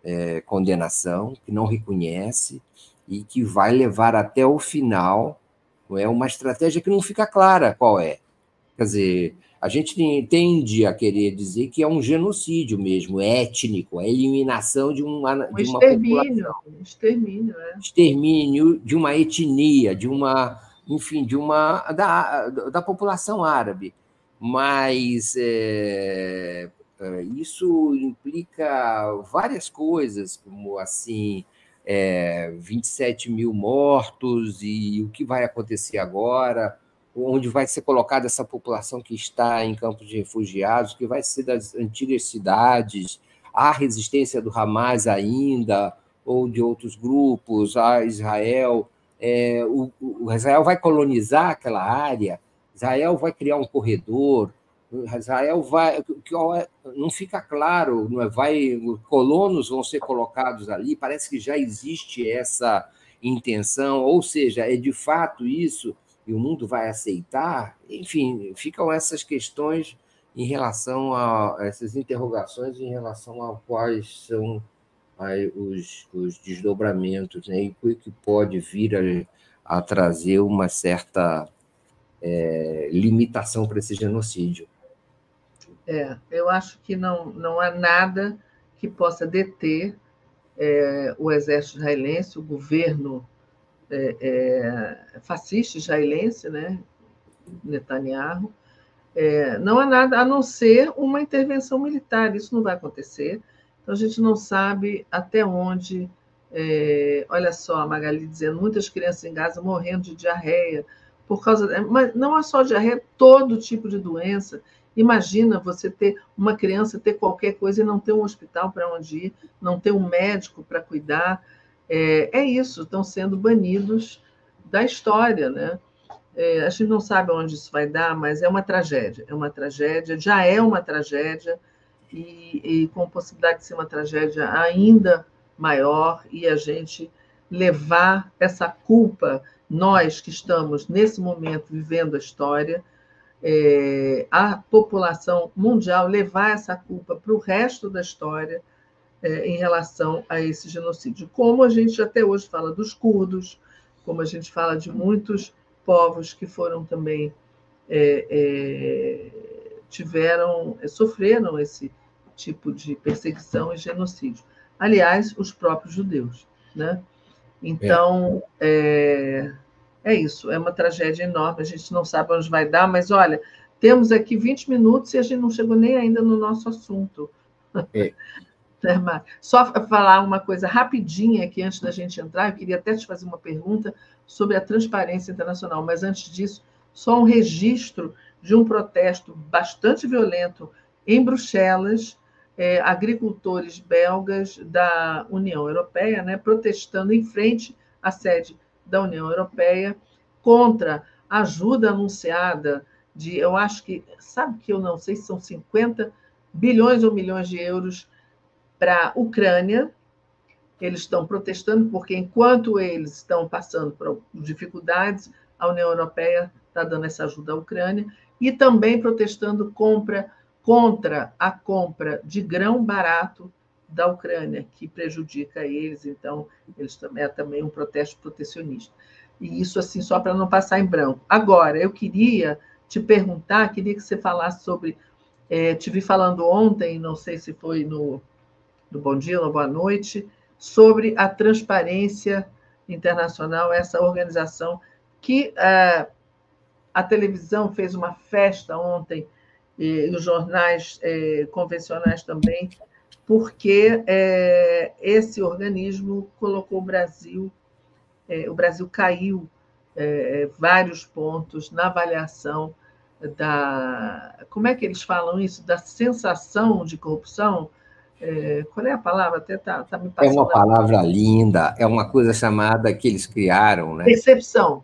Speaker 1: é, condenação, que não reconhece e que vai levar até o final. É uma estratégia que não fica clara qual é. Quer dizer, a gente tende a querer dizer que é um genocídio mesmo, étnico, a eliminação de uma, de uma
Speaker 2: extermínio, população. Extermínio, é.
Speaker 1: Extermínio de uma etnia, de uma, enfim, de uma da, da população árabe. mas é, isso implica várias coisas, como assim é, 27 mil mortos e o que vai acontecer agora, onde vai ser colocada essa população que está em campos de refugiados, que vai ser das antigas cidades, há resistência do Hamas ainda, ou de outros grupos, a Israel. É, o, o Israel vai colonizar aquela área, Israel vai criar um corredor, Israel vai. Não fica claro, não é? vai, colonos vão ser colocados ali, parece que já existe essa intenção, ou seja, é de fato isso, e o mundo vai aceitar. Enfim, ficam essas questões em relação a essas interrogações em relação a quais são os, os desdobramentos, né? e o que pode vir a, a trazer uma certa é, limitação para esse genocídio.
Speaker 2: É, eu acho que não, não há nada que possa deter é, o exército israelense, o governo é, é, fascista israelense, né, Netanyahu, é, não há nada a não ser uma intervenção militar. Isso não vai acontecer. Então a gente não sabe até onde. É, olha só, a Magali dizendo, muitas crianças em Gaza morrendo de diarreia por causa, mas não é só diarreia, todo tipo de doença. Imagina você ter uma criança ter qualquer coisa e não ter um hospital para onde ir, não ter um médico para cuidar. É, é, isso, estão sendo banidos da história, né? É, a gente não sabe onde isso vai dar, mas é uma tragédia, é uma tragédia, já é uma tragédia, e, e com possibilidade de ser uma tragédia ainda maior, e a gente levar essa culpa, nós que estamos nesse momento vivendo a história, é, a população mundial levar essa culpa para o resto da história é, em relação a esse genocídio. Como a gente até hoje fala dos curdos, como a gente fala de muitos povos que foram também é, é, tiveram, sofreram esse tipo de perseguição e genocídio. Aliás, os próprios judeus, né? Então, é. é, é isso, é uma tragédia enorme, a gente não sabe onde vai dar, mas olha, temos aqui 20 minutos e a gente não chegou nem ainda no nosso assunto. É. Só falar uma coisa rapidinha aqui antes da gente entrar, eu queria até te fazer uma pergunta sobre a transparência internacional, mas antes disso, só um registro de um protesto bastante violento em Bruxelas, é, agricultores belgas da União Europeia, né, protestando em frente à sede da União Europeia contra a ajuda anunciada de, eu acho que, sabe que eu não sei se são 50 bilhões ou milhões de euros para a Ucrânia. Eles estão protestando porque, enquanto eles estão passando por dificuldades, a União Europeia está dando essa ajuda à Ucrânia e também protestando compra, contra a compra de grão barato da Ucrânia, que prejudica eles. Então, eles também é também um protesto protecionista. E isso assim só para não passar em branco. Agora, eu queria te perguntar, queria que você falasse sobre. É, te vi falando ontem, não sei se foi no do Bom Dia Boa Noite, sobre a transparência internacional, essa organização que é, a televisão fez uma festa ontem, e os jornais é, convencionais também, porque é, esse organismo colocou o Brasil, o Brasil caiu vários pontos na avaliação da. Como é que eles falam isso? Da sensação de corrupção é, qual é a palavra? Até tá, tá me
Speaker 1: passando. É uma palavra linda, é uma coisa chamada que eles criaram, né?
Speaker 2: Percepção.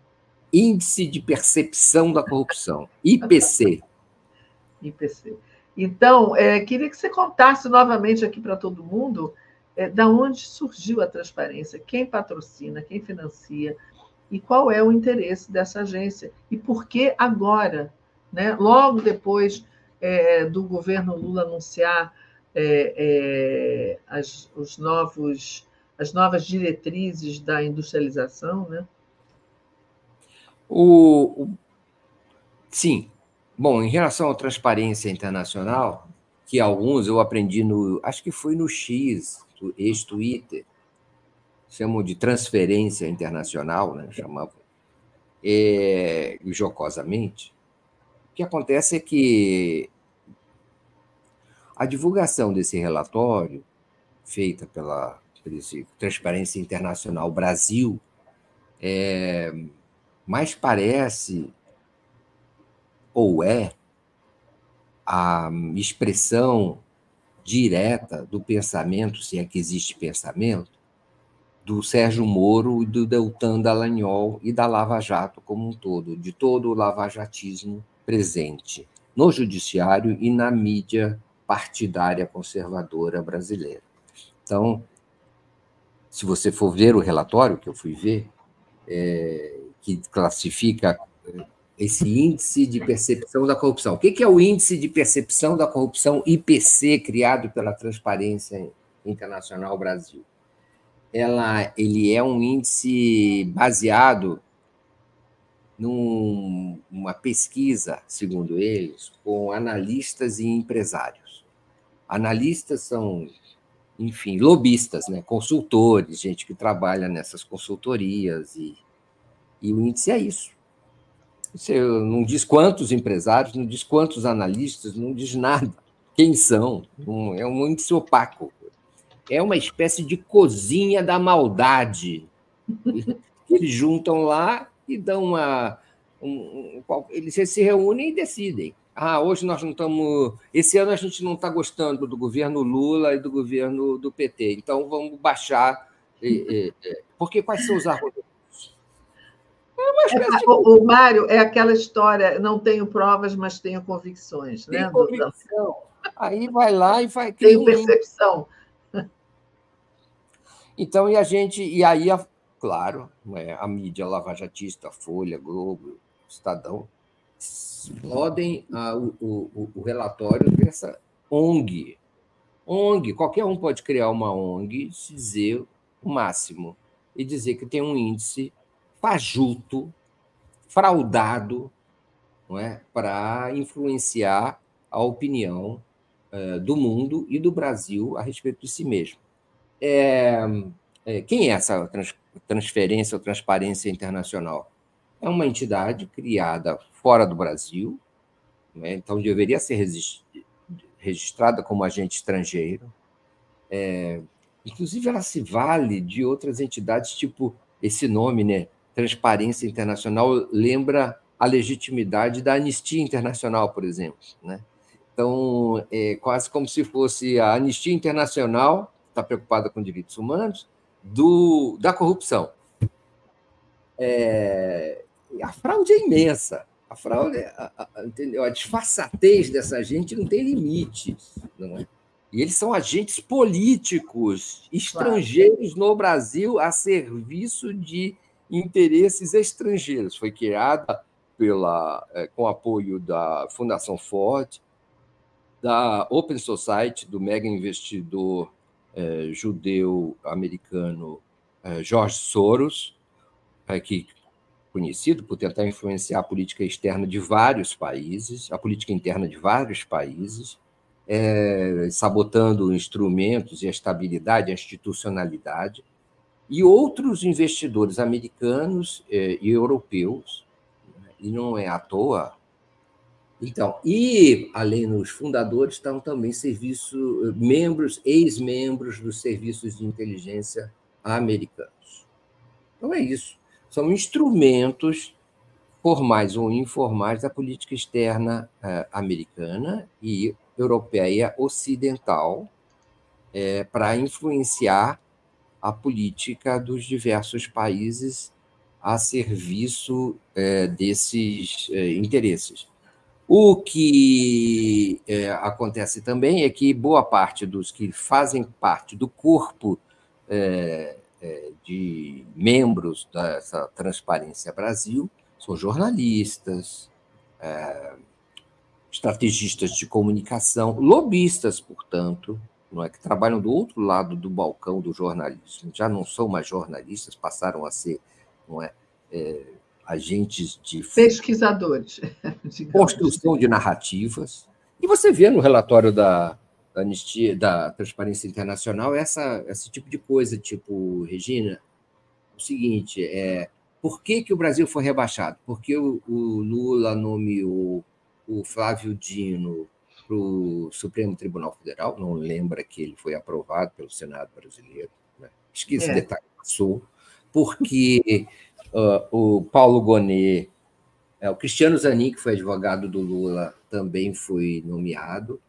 Speaker 1: Índice de Percepção da Corrupção, IPC.
Speaker 2: IPC. Então, é, queria que você contasse novamente aqui para todo mundo é, da onde surgiu a transparência, quem patrocina, quem financia e qual é o interesse dessa agência e por que agora, né? Logo depois é, do governo Lula anunciar é, é, as, os novos, as novas diretrizes da industrialização, né?
Speaker 1: O, o, sim. Bom, em relação à transparência internacional, que alguns eu aprendi no, acho que foi no X, ex-Twitter, chamam de transferência internacional, né? chamavam, é, jocosamente, O que acontece é que a divulgação desse relatório, feita pela Transparência Internacional Brasil, é, mais parece ou é a expressão direta do pensamento, se é que existe pensamento, do Sérgio Moro e do Deltan Dallagnol e da Lava Jato como um todo, de todo o lavajatismo presente no judiciário e na mídia partidária conservadora brasileira. Então, se você for ver o relatório que eu fui ver, é, que classifica esse índice de percepção da corrupção. O que é o índice de percepção da corrupção IPC criado pela Transparência Internacional Brasil? Ela, ele é um índice baseado numa pesquisa, segundo eles, com analistas e empresários. Analistas são, enfim, lobistas, né? consultores, gente que trabalha nessas consultorias, e, e o índice é isso. Você não diz quantos empresários, não diz quantos analistas, não diz nada. Quem são? É um índice opaco. É uma espécie de cozinha da maldade. Eles juntam lá e dão uma. Um, um, eles se reúnem e decidem. Ah, hoje nós não estamos. Esse ano a gente não está gostando do governo Lula e do governo do PT, então vamos baixar. Porque quais são os argumentos?
Speaker 2: É de... o, o Mário é aquela história, não tenho provas, mas tenho convicções.
Speaker 1: Tem né? convicção. Aí vai lá e vai.
Speaker 2: Tenho percepção.
Speaker 1: Então, e a gente. E aí, claro, né, a mídia lavajatista, Folha, Globo, Estadão, explodem a, o, o, o relatório dessa ONG. ONG, qualquer um pode criar uma ONG, dizer o máximo, e dizer que tem um índice fajuto, fraudado, não é? para influenciar a opinião uh, do mundo e do Brasil a respeito de si mesmo. É, é, quem é essa trans, transferência ou transparência internacional? É uma entidade criada fora do Brasil, né? então deveria ser registrada como agente estrangeiro. É, inclusive, ela se vale de outras entidades, tipo esse nome, né? Transparência Internacional, lembra a legitimidade da Anistia Internacional, por exemplo. Né? Então, é quase como se fosse a Anistia Internacional, está preocupada com direitos humanos, do, da corrupção. É, a fraude é imensa. A fraude, a, a, entendeu? a disfarçatez dessa gente não tem limites. Não é? E eles são agentes políticos estrangeiros claro. no Brasil a serviço de interesses estrangeiros. Foi criada pela, é, com apoio da Fundação Ford, da Open Society, do mega investidor é, judeu-americano é, George Soros, que conhecido por tentar influenciar a política externa de vários países, a política interna de vários países, é, sabotando instrumentos e a estabilidade, a institucionalidade, e outros investidores americanos é, e europeus, e não é à toa. Então, e além dos fundadores estão também serviço, membros, ex-membros dos serviços de inteligência americanos. Então é isso são instrumentos formais ou informais da política externa eh, americana e europeia ocidental eh, para influenciar a política dos diversos países a serviço eh, desses interesses. O que acontece também é que boa parte dos que fazem parte do corpo de membros dessa Transparência Brasil são jornalistas, é, estrategistas de comunicação, lobistas, portanto, não é que trabalham do outro lado do balcão do jornalismo. Já não são mais jornalistas, passaram a ser, não é, é agentes de
Speaker 2: pesquisadores,
Speaker 1: construção de narrativas. E você vê no relatório da da anistia, da Transparência Internacional, essa, esse tipo de coisa, tipo, Regina, o seguinte, é, por que, que o Brasil foi rebaixado? Porque o, o Lula nomeou o Flávio Dino para o Supremo Tribunal Federal, não lembra que ele foi aprovado pelo Senado brasileiro, né? esse é. detalhe passou, porque uh, o Paulo Gonet, é, o Cristiano Zanin, que foi advogado do Lula, também foi nomeado,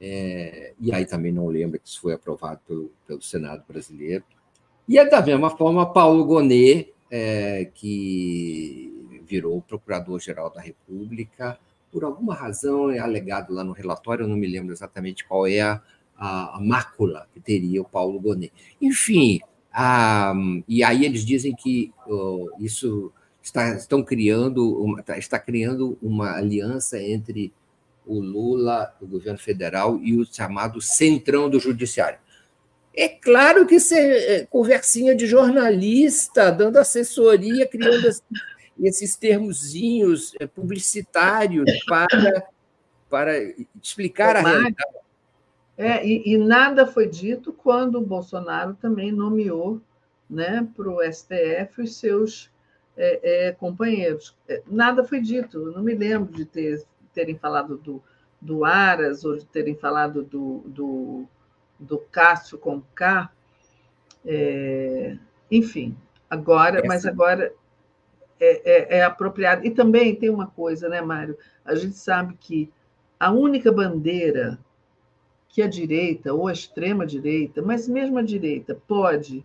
Speaker 1: é, e aí também não lembra que isso foi aprovado pelo, pelo Senado brasileiro. E é da mesma forma Paulo Gonet, é, que virou procurador-geral da República, por alguma razão é alegado lá no relatório, eu não me lembro exatamente qual é a, a, a mácula que teria o Paulo Gonet. Enfim, a, e aí eles dizem que uh, isso está, estão criando uma, tá, está criando uma aliança entre o Lula, o governo federal e o chamado centrão do judiciário. É claro que isso é, é conversinha de jornalista, dando assessoria, criando esses termozinhos é, publicitários para, para explicar a realidade.
Speaker 2: É, e, e, nada foi dito quando o Bolsonaro também nomeou né, para o STF os seus é, é, companheiros. É, nada foi dito, não me lembro de ter, terem falado do, do Aras ou de terem falado do, do, do Cássio com K. É, enfim, agora, Essa... mas agora é, é, é apropriado. E também tem uma coisa, né, Mário? A gente sabe que a única bandeira que a direita ou a extrema-direita, mas mesmo a direita, pode,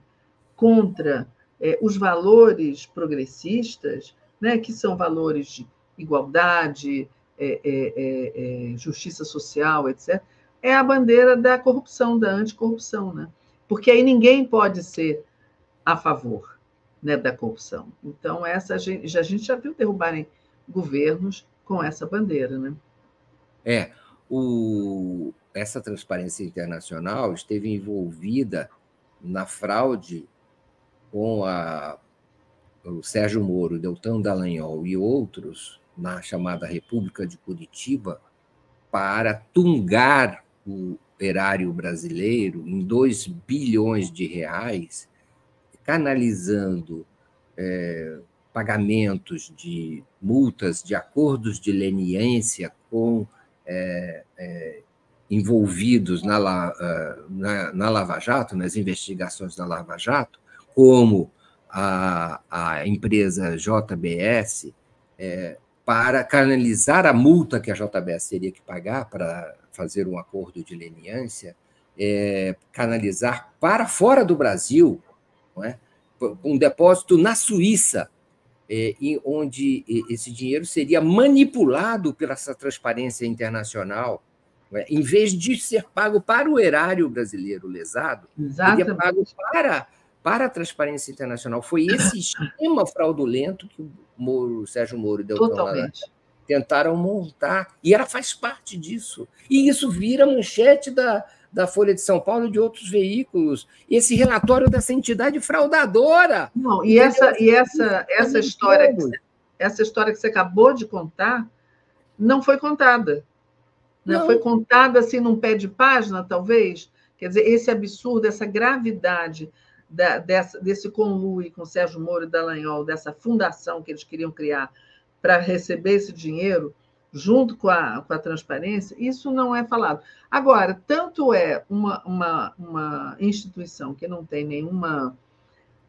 Speaker 2: contra é, os valores progressistas, né, que são valores de igualdade, é, é, é, é justiça social, etc., é a bandeira da corrupção, da anticorrupção, né? Porque aí ninguém pode ser a favor né, da corrupção. Então, essa a gente, a gente já viu derrubarem governos com essa bandeira, né?
Speaker 1: É, o, essa transparência internacional esteve envolvida na fraude com a, o Sérgio Moro, Deltan Dallagnol e outros na chamada República de Curitiba para tungar o erário brasileiro em 2 bilhões de reais, canalizando é, pagamentos de multas de acordos de leniência com é, é, envolvidos na, ah, na, na, Lava Jato, nas investigações da Lava Jato, como a, a empresa JBS, é, para canalizar a multa que a JBS teria que pagar para fazer um acordo de leniência, é, canalizar para fora do Brasil, é? um depósito na Suíça, é, onde esse dinheiro seria manipulado pela essa transparência internacional, é? em vez de ser pago para o erário brasileiro lesado, Exatamente. seria pago para, para a transparência internacional. Foi esse esquema fraudulento que Moro, Sérgio Moro deu Totalmente. tentaram montar, e ela faz parte disso. E isso vira manchete da, da Folha de São Paulo e de outros veículos. Esse relatório dessa entidade fraudadora.
Speaker 2: Não, e essa, e essa, essa história, que, essa história que você acabou de contar não foi contada. Né? Não. Foi contada assim num pé de página, talvez. Quer dizer, esse absurdo, essa gravidade da, dessa, desse conluio com Sérgio Moro e Dallagnol, dessa fundação que eles queriam criar para receber esse dinheiro, junto com a, com a transparência, isso não é falado. Agora, tanto é uma, uma, uma instituição que não tem nenhuma,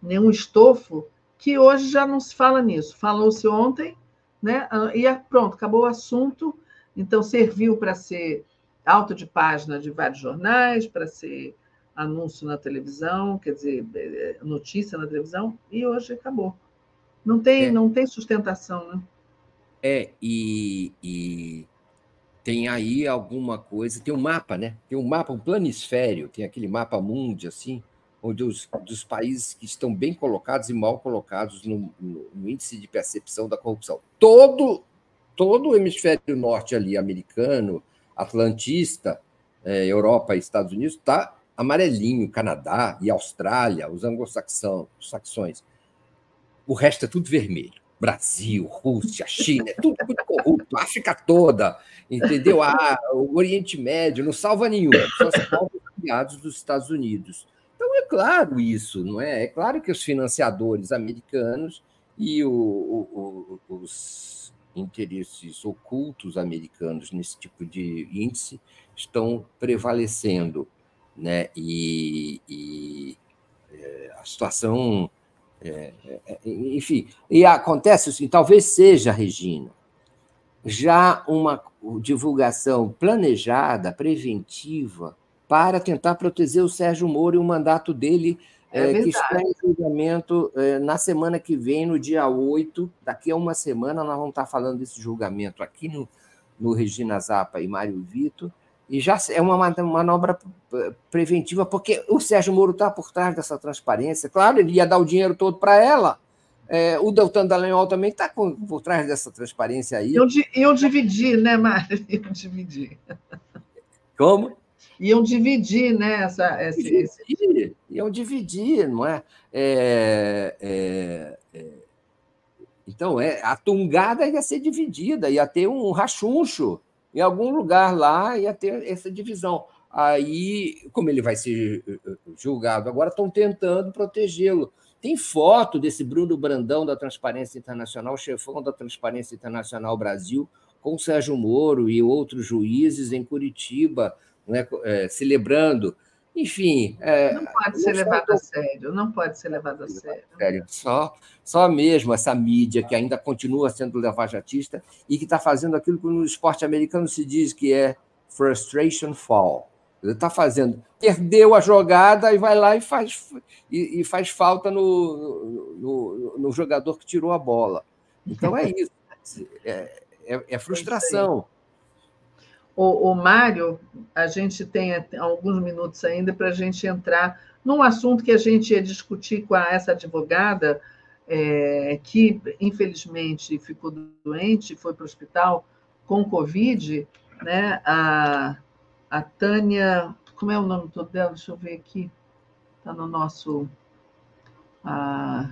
Speaker 2: nenhum estofo, que hoje já não se fala nisso. Falou-se ontem, né? e pronto, acabou o assunto. Então, serviu para ser alto de página de vários jornais, para ser anúncio na televisão, quer dizer, é, notícia na televisão, e hoje acabou. Não tem, é. não tem sustentação, né?
Speaker 1: É, e, e, tem aí alguma coisa, tem um mapa, né? Tem um mapa, um planisfério, tem aquele mapa mundi, assim, onde os dos países que estão bem colocados e mal colocados no, no, no índice de percepção da corrupção. Todo, todo o hemisfério norte ali, americano, atlantista, é, Europa e Estados Unidos, está amarelinho, Canadá e Austrália, os anglo-saxões. O resto é tudo vermelho. Brasil, Rússia, China, é tudo muito corrupto, África toda, entendeu? Ah, o Oriente Médio não salva nenhum, só salva os aliados dos Estados Unidos. Então é claro isso, não é? É claro que os financiadores americanos e o, o, os, interesses ocultos americanos nesse tipo de índice estão prevalecendo, né? E, e é, a situação, é, é, enfim, e acontece assim, talvez seja, Regina, já uma divulgação planejada, preventiva, para tentar proteger o Sérgio Moro e o mandato dele é, é que está em julgamento é, na semana que vem, no dia 8. Daqui a uma semana, nós vamos estar falando desse julgamento aqui no, no Regina Zappa e Mário Vito. E já é uma manobra preventiva, porque o Sérgio Moro está por trás dessa transparência. Claro, ele ia dar o dinheiro todo para ela. É, o Deltan Dallagnol também está por trás dessa transparência aí.
Speaker 2: Eu, eu dividi, né, Mário? Eu dividi.
Speaker 1: Como?
Speaker 2: iam dividir né, essa, esse,
Speaker 1: dividir, Iam dividir, não é? é, é, é então, é, a tungada ia ser dividida, ia ter um rachuncho. Em algum lugar lá ia ter essa divisão. Aí, como ele vai ser eh, eh, julgado agora, estão tentando protegê-lo. Tem foto desse Bruno Brandão da Transparência Internacional, chefão da Transparência Internacional Brasil, com Sérgio Moro e outros juízes em Curitiba, né, é, celebrando. Enfim.
Speaker 2: É, não pode ser levado a sério, não pode ser levado a sério. sério.
Speaker 1: Só, só mesmo essa mídia que ainda continua sendo levajatista e que está fazendo aquilo que no esporte americano se diz que é frustration fall. Ele está fazendo, perdeu a jogada e vai lá e faz, e, e faz falta no, no, no, jogador que tirou a bola. Então é isso. É, é, é frustração.
Speaker 2: O, o Mário, a gente tem alguns minutos ainda para a gente entrar num assunto que a gente ia discutir com a, essa advogada, é, que infelizmente ficou doente, foi para o hospital com Covid, né? A, a Tânia, como é o nome todo dela? Deixa eu ver aqui, está no nosso. A,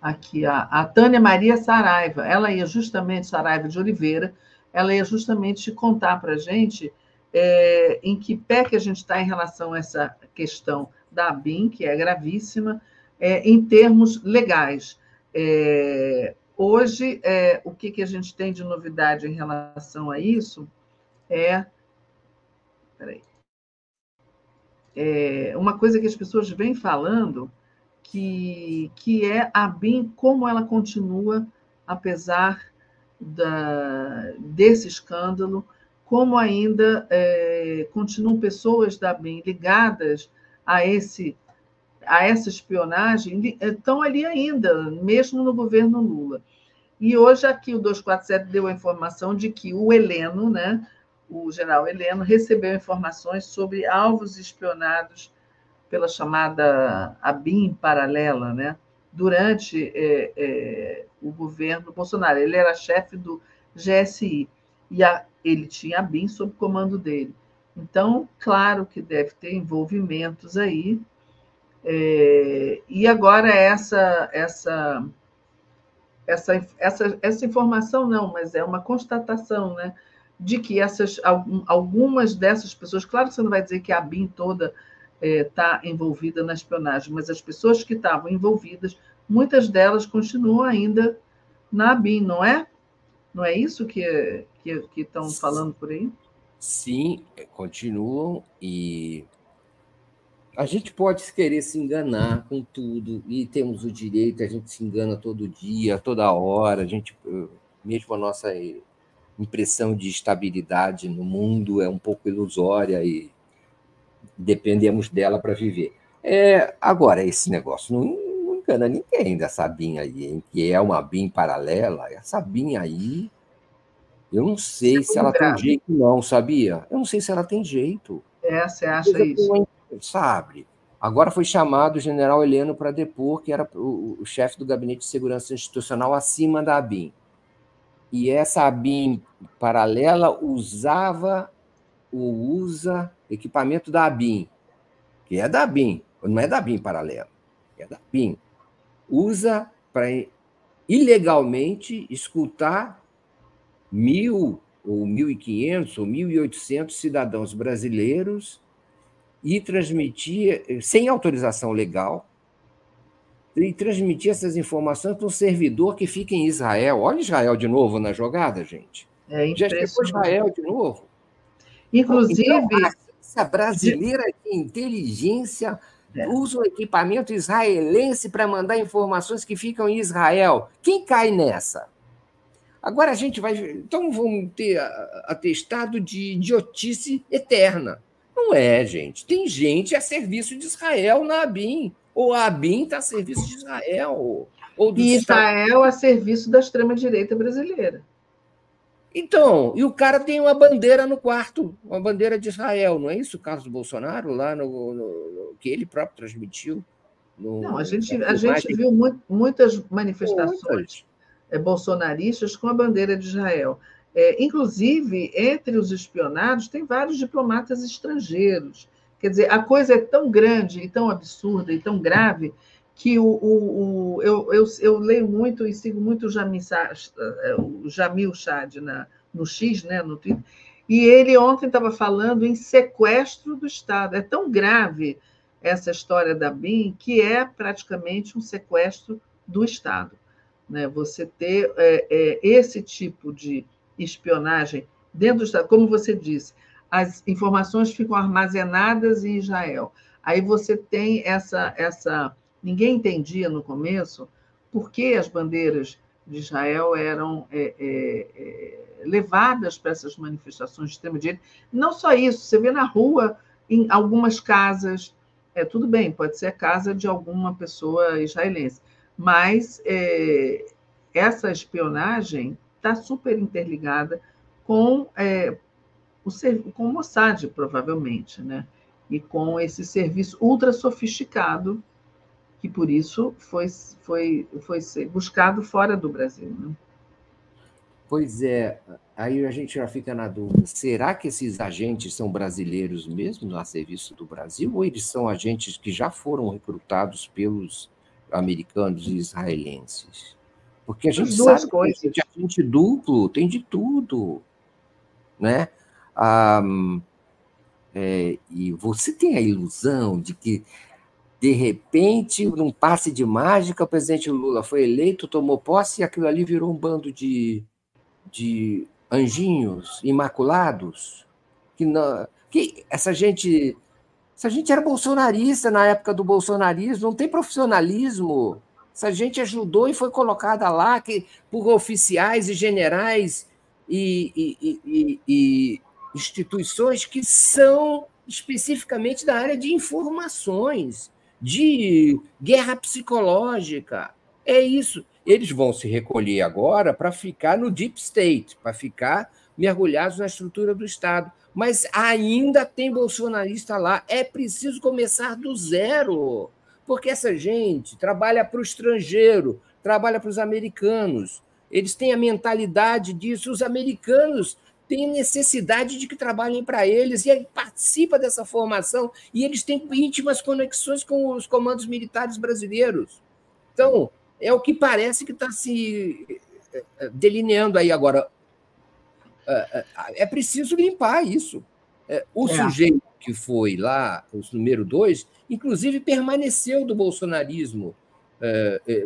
Speaker 2: aqui, a, a Tânia Maria Saraiva, ela ia justamente, Saraiva de Oliveira, ela ia justamente contar para a gente é, em que pé que a gente está em relação a essa questão da ABIN, que é gravíssima, é, em termos legais. É, hoje, é, o que, que a gente tem de novidade em relação a isso é. Peraí. É uma coisa que as pessoas vêm falando, que, que é a BIM, como ela continua, apesar da, desse escândalo, como ainda é, continuam pessoas da BEM ligadas a esse a essa espionagem, estão ali ainda, mesmo no governo Lula. E hoje aqui o 247 deu a informação de que o Heleno, né, o general Heleno, recebeu informações sobre alvos espionados pela chamada ABIN paralela, né, durante é, é, o governo Bolsonaro. Ele era chefe do GSI e a, ele tinha a BIM sob comando dele. Então, claro que deve ter envolvimentos aí. É, e agora essa essa essa, essa, essa informação não, mas é uma constatação, né, de que essas algumas dessas pessoas, claro que você não vai dizer que a BIM toda está é, envolvida na espionagem, mas as pessoas que estavam envolvidas muitas delas continuam ainda na BIM, não é? Não é isso que, que, que estão falando por aí?
Speaker 1: Sim, continuam e a gente pode querer se enganar com tudo e temos o direito, a gente se engana todo dia, toda hora, a gente mesmo a nossa impressão de estabilidade no mundo é um pouco ilusória e dependemos dela para viver. É, agora esse negócio não engana ninguém dessa BIM aí, hein? que é uma BIM paralela. Essa BIM aí, eu não sei é se ela grave. tem jeito, não, sabia? Eu não sei se ela tem jeito.
Speaker 2: É, você acha isso?
Speaker 1: Sabe? Agora foi chamado o general Heleno para depor, que era o, o chefe do Gabinete de Segurança Institucional acima da ABIN. E essa ABIN paralela usava ou usa equipamento da ABIN, que é da ABIN, não é da ABIN paralela, é da ABIN usa para ilegalmente escutar mil ou 1.500 ou 1.800 cidadãos brasileiros e transmitir, sem autorização legal, e transmitir essas informações para um servidor que fica em Israel. Olha Israel de novo na jogada, gente.
Speaker 2: É Já chegou
Speaker 1: Israel de novo.
Speaker 2: Inclusive. Então,
Speaker 1: essa brasileira de inteligência é. usa o equipamento israelense para mandar informações que ficam em Israel. Quem cai nessa? Agora a gente vai. Então vamos ter atestado de idiotice eterna. Não é, gente. Tem gente a serviço de Israel na ABIN. Ou a ABIN está a serviço de Israel. Ou
Speaker 2: e Israel a serviço da extrema-direita brasileira.
Speaker 1: Então, e o cara tem uma bandeira no quarto, uma bandeira de Israel, não é isso, Carlos Bolsonaro, lá no, no que ele próprio transmitiu?
Speaker 2: No, não, a gente, a gente viu muito, muitas manifestações muitas. É, bolsonaristas com a bandeira de Israel. É, inclusive, entre os espionados, tem vários diplomatas estrangeiros. Quer dizer, a coisa é tão grande e tão absurda e tão grave que o, o, o eu, eu, eu, leio muito e sigo muito o Jamil, o Jamil Chad na, no X, né, no Twitter, e ele ontem estava falando em sequestro do Estado. É tão grave essa história da BIM que é praticamente um sequestro do Estado. Né? Você ter é, é, esse tipo de espionagem dentro do Estado, como você disse, as informações ficam armazenadas em Israel. Aí você tem essa, essa Ninguém entendia no começo por que as bandeiras de Israel eram é, é, é, levadas para essas manifestações de extrema-direita. Não só isso, você vê na rua, em algumas casas, é tudo bem, pode ser a casa de alguma pessoa israelense, mas é, essa espionagem está super interligada com, é, o, com Mossad, provavelmente, né? e com esse serviço ultra sofisticado que por isso foi, foi, foi ser buscado fora do Brasil. Né?
Speaker 1: Pois é, aí a gente já fica na dúvida: será que esses agentes são brasileiros mesmo a serviço do Brasil, ou eles são agentes que já foram recrutados pelos americanos e israelenses? Porque a gente sabe coisas. que tem agente duplo, tem de tudo. Né? Ah, é, e você tem a ilusão de que de repente, num passe de mágica, o presidente Lula foi eleito, tomou posse e aquilo ali virou um bando de, de anjinhos imaculados. Que, não, que essa gente essa gente era bolsonarista na época do bolsonarismo, não tem profissionalismo. Essa gente ajudou e foi colocada lá que, por oficiais e generais e, e, e, e instituições que são especificamente da área de informações de guerra psicológica. É isso. Eles vão se recolher agora para ficar no deep state, para ficar mergulhados na estrutura do Estado. Mas ainda tem bolsonarista lá. É preciso começar do zero, porque essa gente trabalha para o estrangeiro, trabalha para os americanos. Eles têm a mentalidade disso. Os americanos tem necessidade de que trabalhem para eles, e aí participa dessa formação, e eles têm íntimas conexões com os comandos militares brasileiros. Então, é o que parece que está se eh, eh, delineando aí agora. Eh, é preciso limpar isso. O é. sujeito que foi lá, o número dois, inclusive permaneceu do bolsonarismo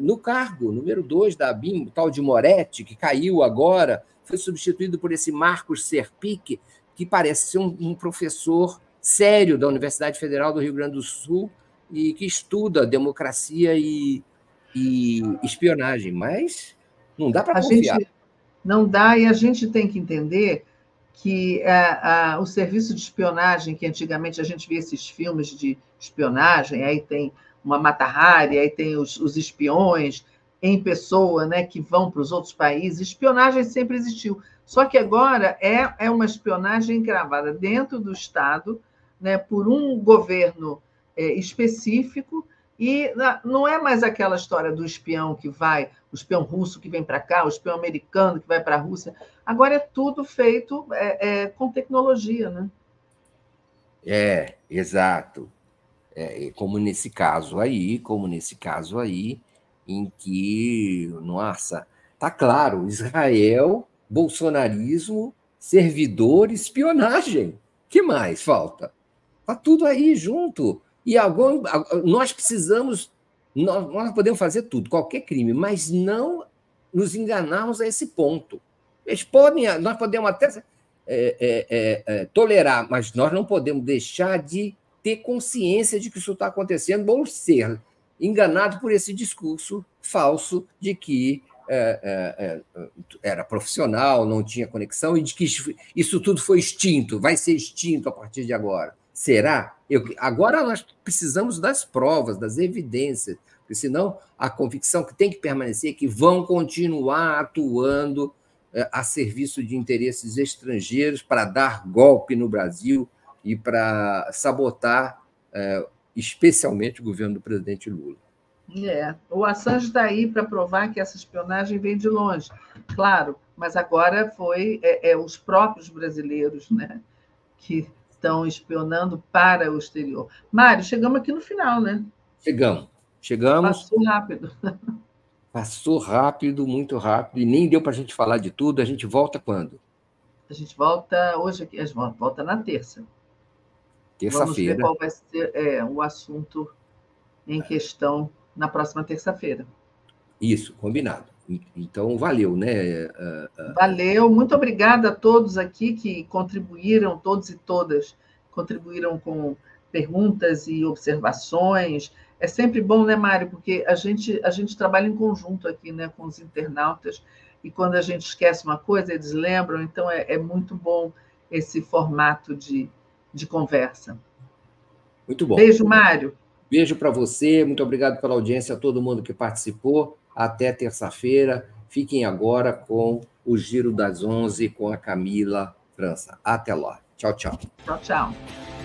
Speaker 1: no cargo, número dois da ABIM, o tal de Moretti, que caiu agora, foi substituído por esse Marcos Serpic, que parece ser um, um professor sério da Universidade Federal do Rio Grande do Sul e que estuda democracia e, e espionagem, mas não dá para confiar.
Speaker 2: Gente, não dá, e a gente tem que entender que é, o serviço de espionagem, que antigamente a gente via esses filmes de espionagem, aí tem uma Mata-Hari, aí tem os, os espiões, em pessoa, né, que vão para os outros países. Espionagem sempre existiu, só que agora é, é uma espionagem gravada dentro do Estado, né, por um governo é, específico, e não é mais aquela história do espião que vai, o espião russo que vem para cá, o espião americano que vai para a Rússia. Agora é tudo feito é, é, com tecnologia, né?
Speaker 1: É, exato. É, como nesse caso aí, como nesse caso aí, em que, nossa, tá claro, Israel, bolsonarismo, servidor, espionagem. que mais falta? Tá tudo aí junto. E algum, nós precisamos Nós, nós podemos fazer tudo, qualquer crime, mas não nos enganarmos a esse ponto. Eles podem, nós podemos até é, é, é, é, tolerar, mas nós não podemos deixar de ter consciência de que isso está acontecendo ou ser enganado por esse discurso falso de que é, é, era profissional, não tinha conexão e de que isso tudo foi extinto, vai ser extinto a partir de agora. Será? Eu, agora nós precisamos das provas, das evidências, porque senão a convicção que tem que permanecer é que vão continuar atuando é, a serviço de interesses estrangeiros para dar golpe no Brasil e para sabotar é, especialmente o governo do presidente Lula.
Speaker 2: É, o Assange está aí para provar que essa espionagem vem de longe, claro, mas agora foi é, é, os próprios brasileiros né, que estão espionando para o exterior. Mário, chegamos aqui no final, né?
Speaker 1: Chegamos, chegamos.
Speaker 2: Passou rápido.
Speaker 1: Passou rápido, muito rápido, e nem deu para a gente falar de tudo. A gente volta quando?
Speaker 2: A gente volta hoje aqui, a gente volta na terça.
Speaker 1: Terça-feira.
Speaker 2: Vamos ver qual vai ser é, o assunto em questão na próxima terça-feira.
Speaker 1: Isso, combinado. Então, valeu, né?
Speaker 2: Valeu, muito obrigada a todos aqui que contribuíram, todos e todas contribuíram com perguntas e observações. É sempre bom, né, Mário? Porque a gente, a gente trabalha em conjunto aqui, né, com os internautas, e quando a gente esquece uma coisa, eles lembram, então é, é muito bom esse formato de, de conversa.
Speaker 1: Muito bom.
Speaker 2: Beijo, Mário.
Speaker 1: Beijo para você, muito obrigado pela audiência a todo mundo que participou. Até terça-feira. Fiquem agora com o Giro das Onze com a Camila França. Até lá. Tchau, tchau.
Speaker 2: Tchau, tchau.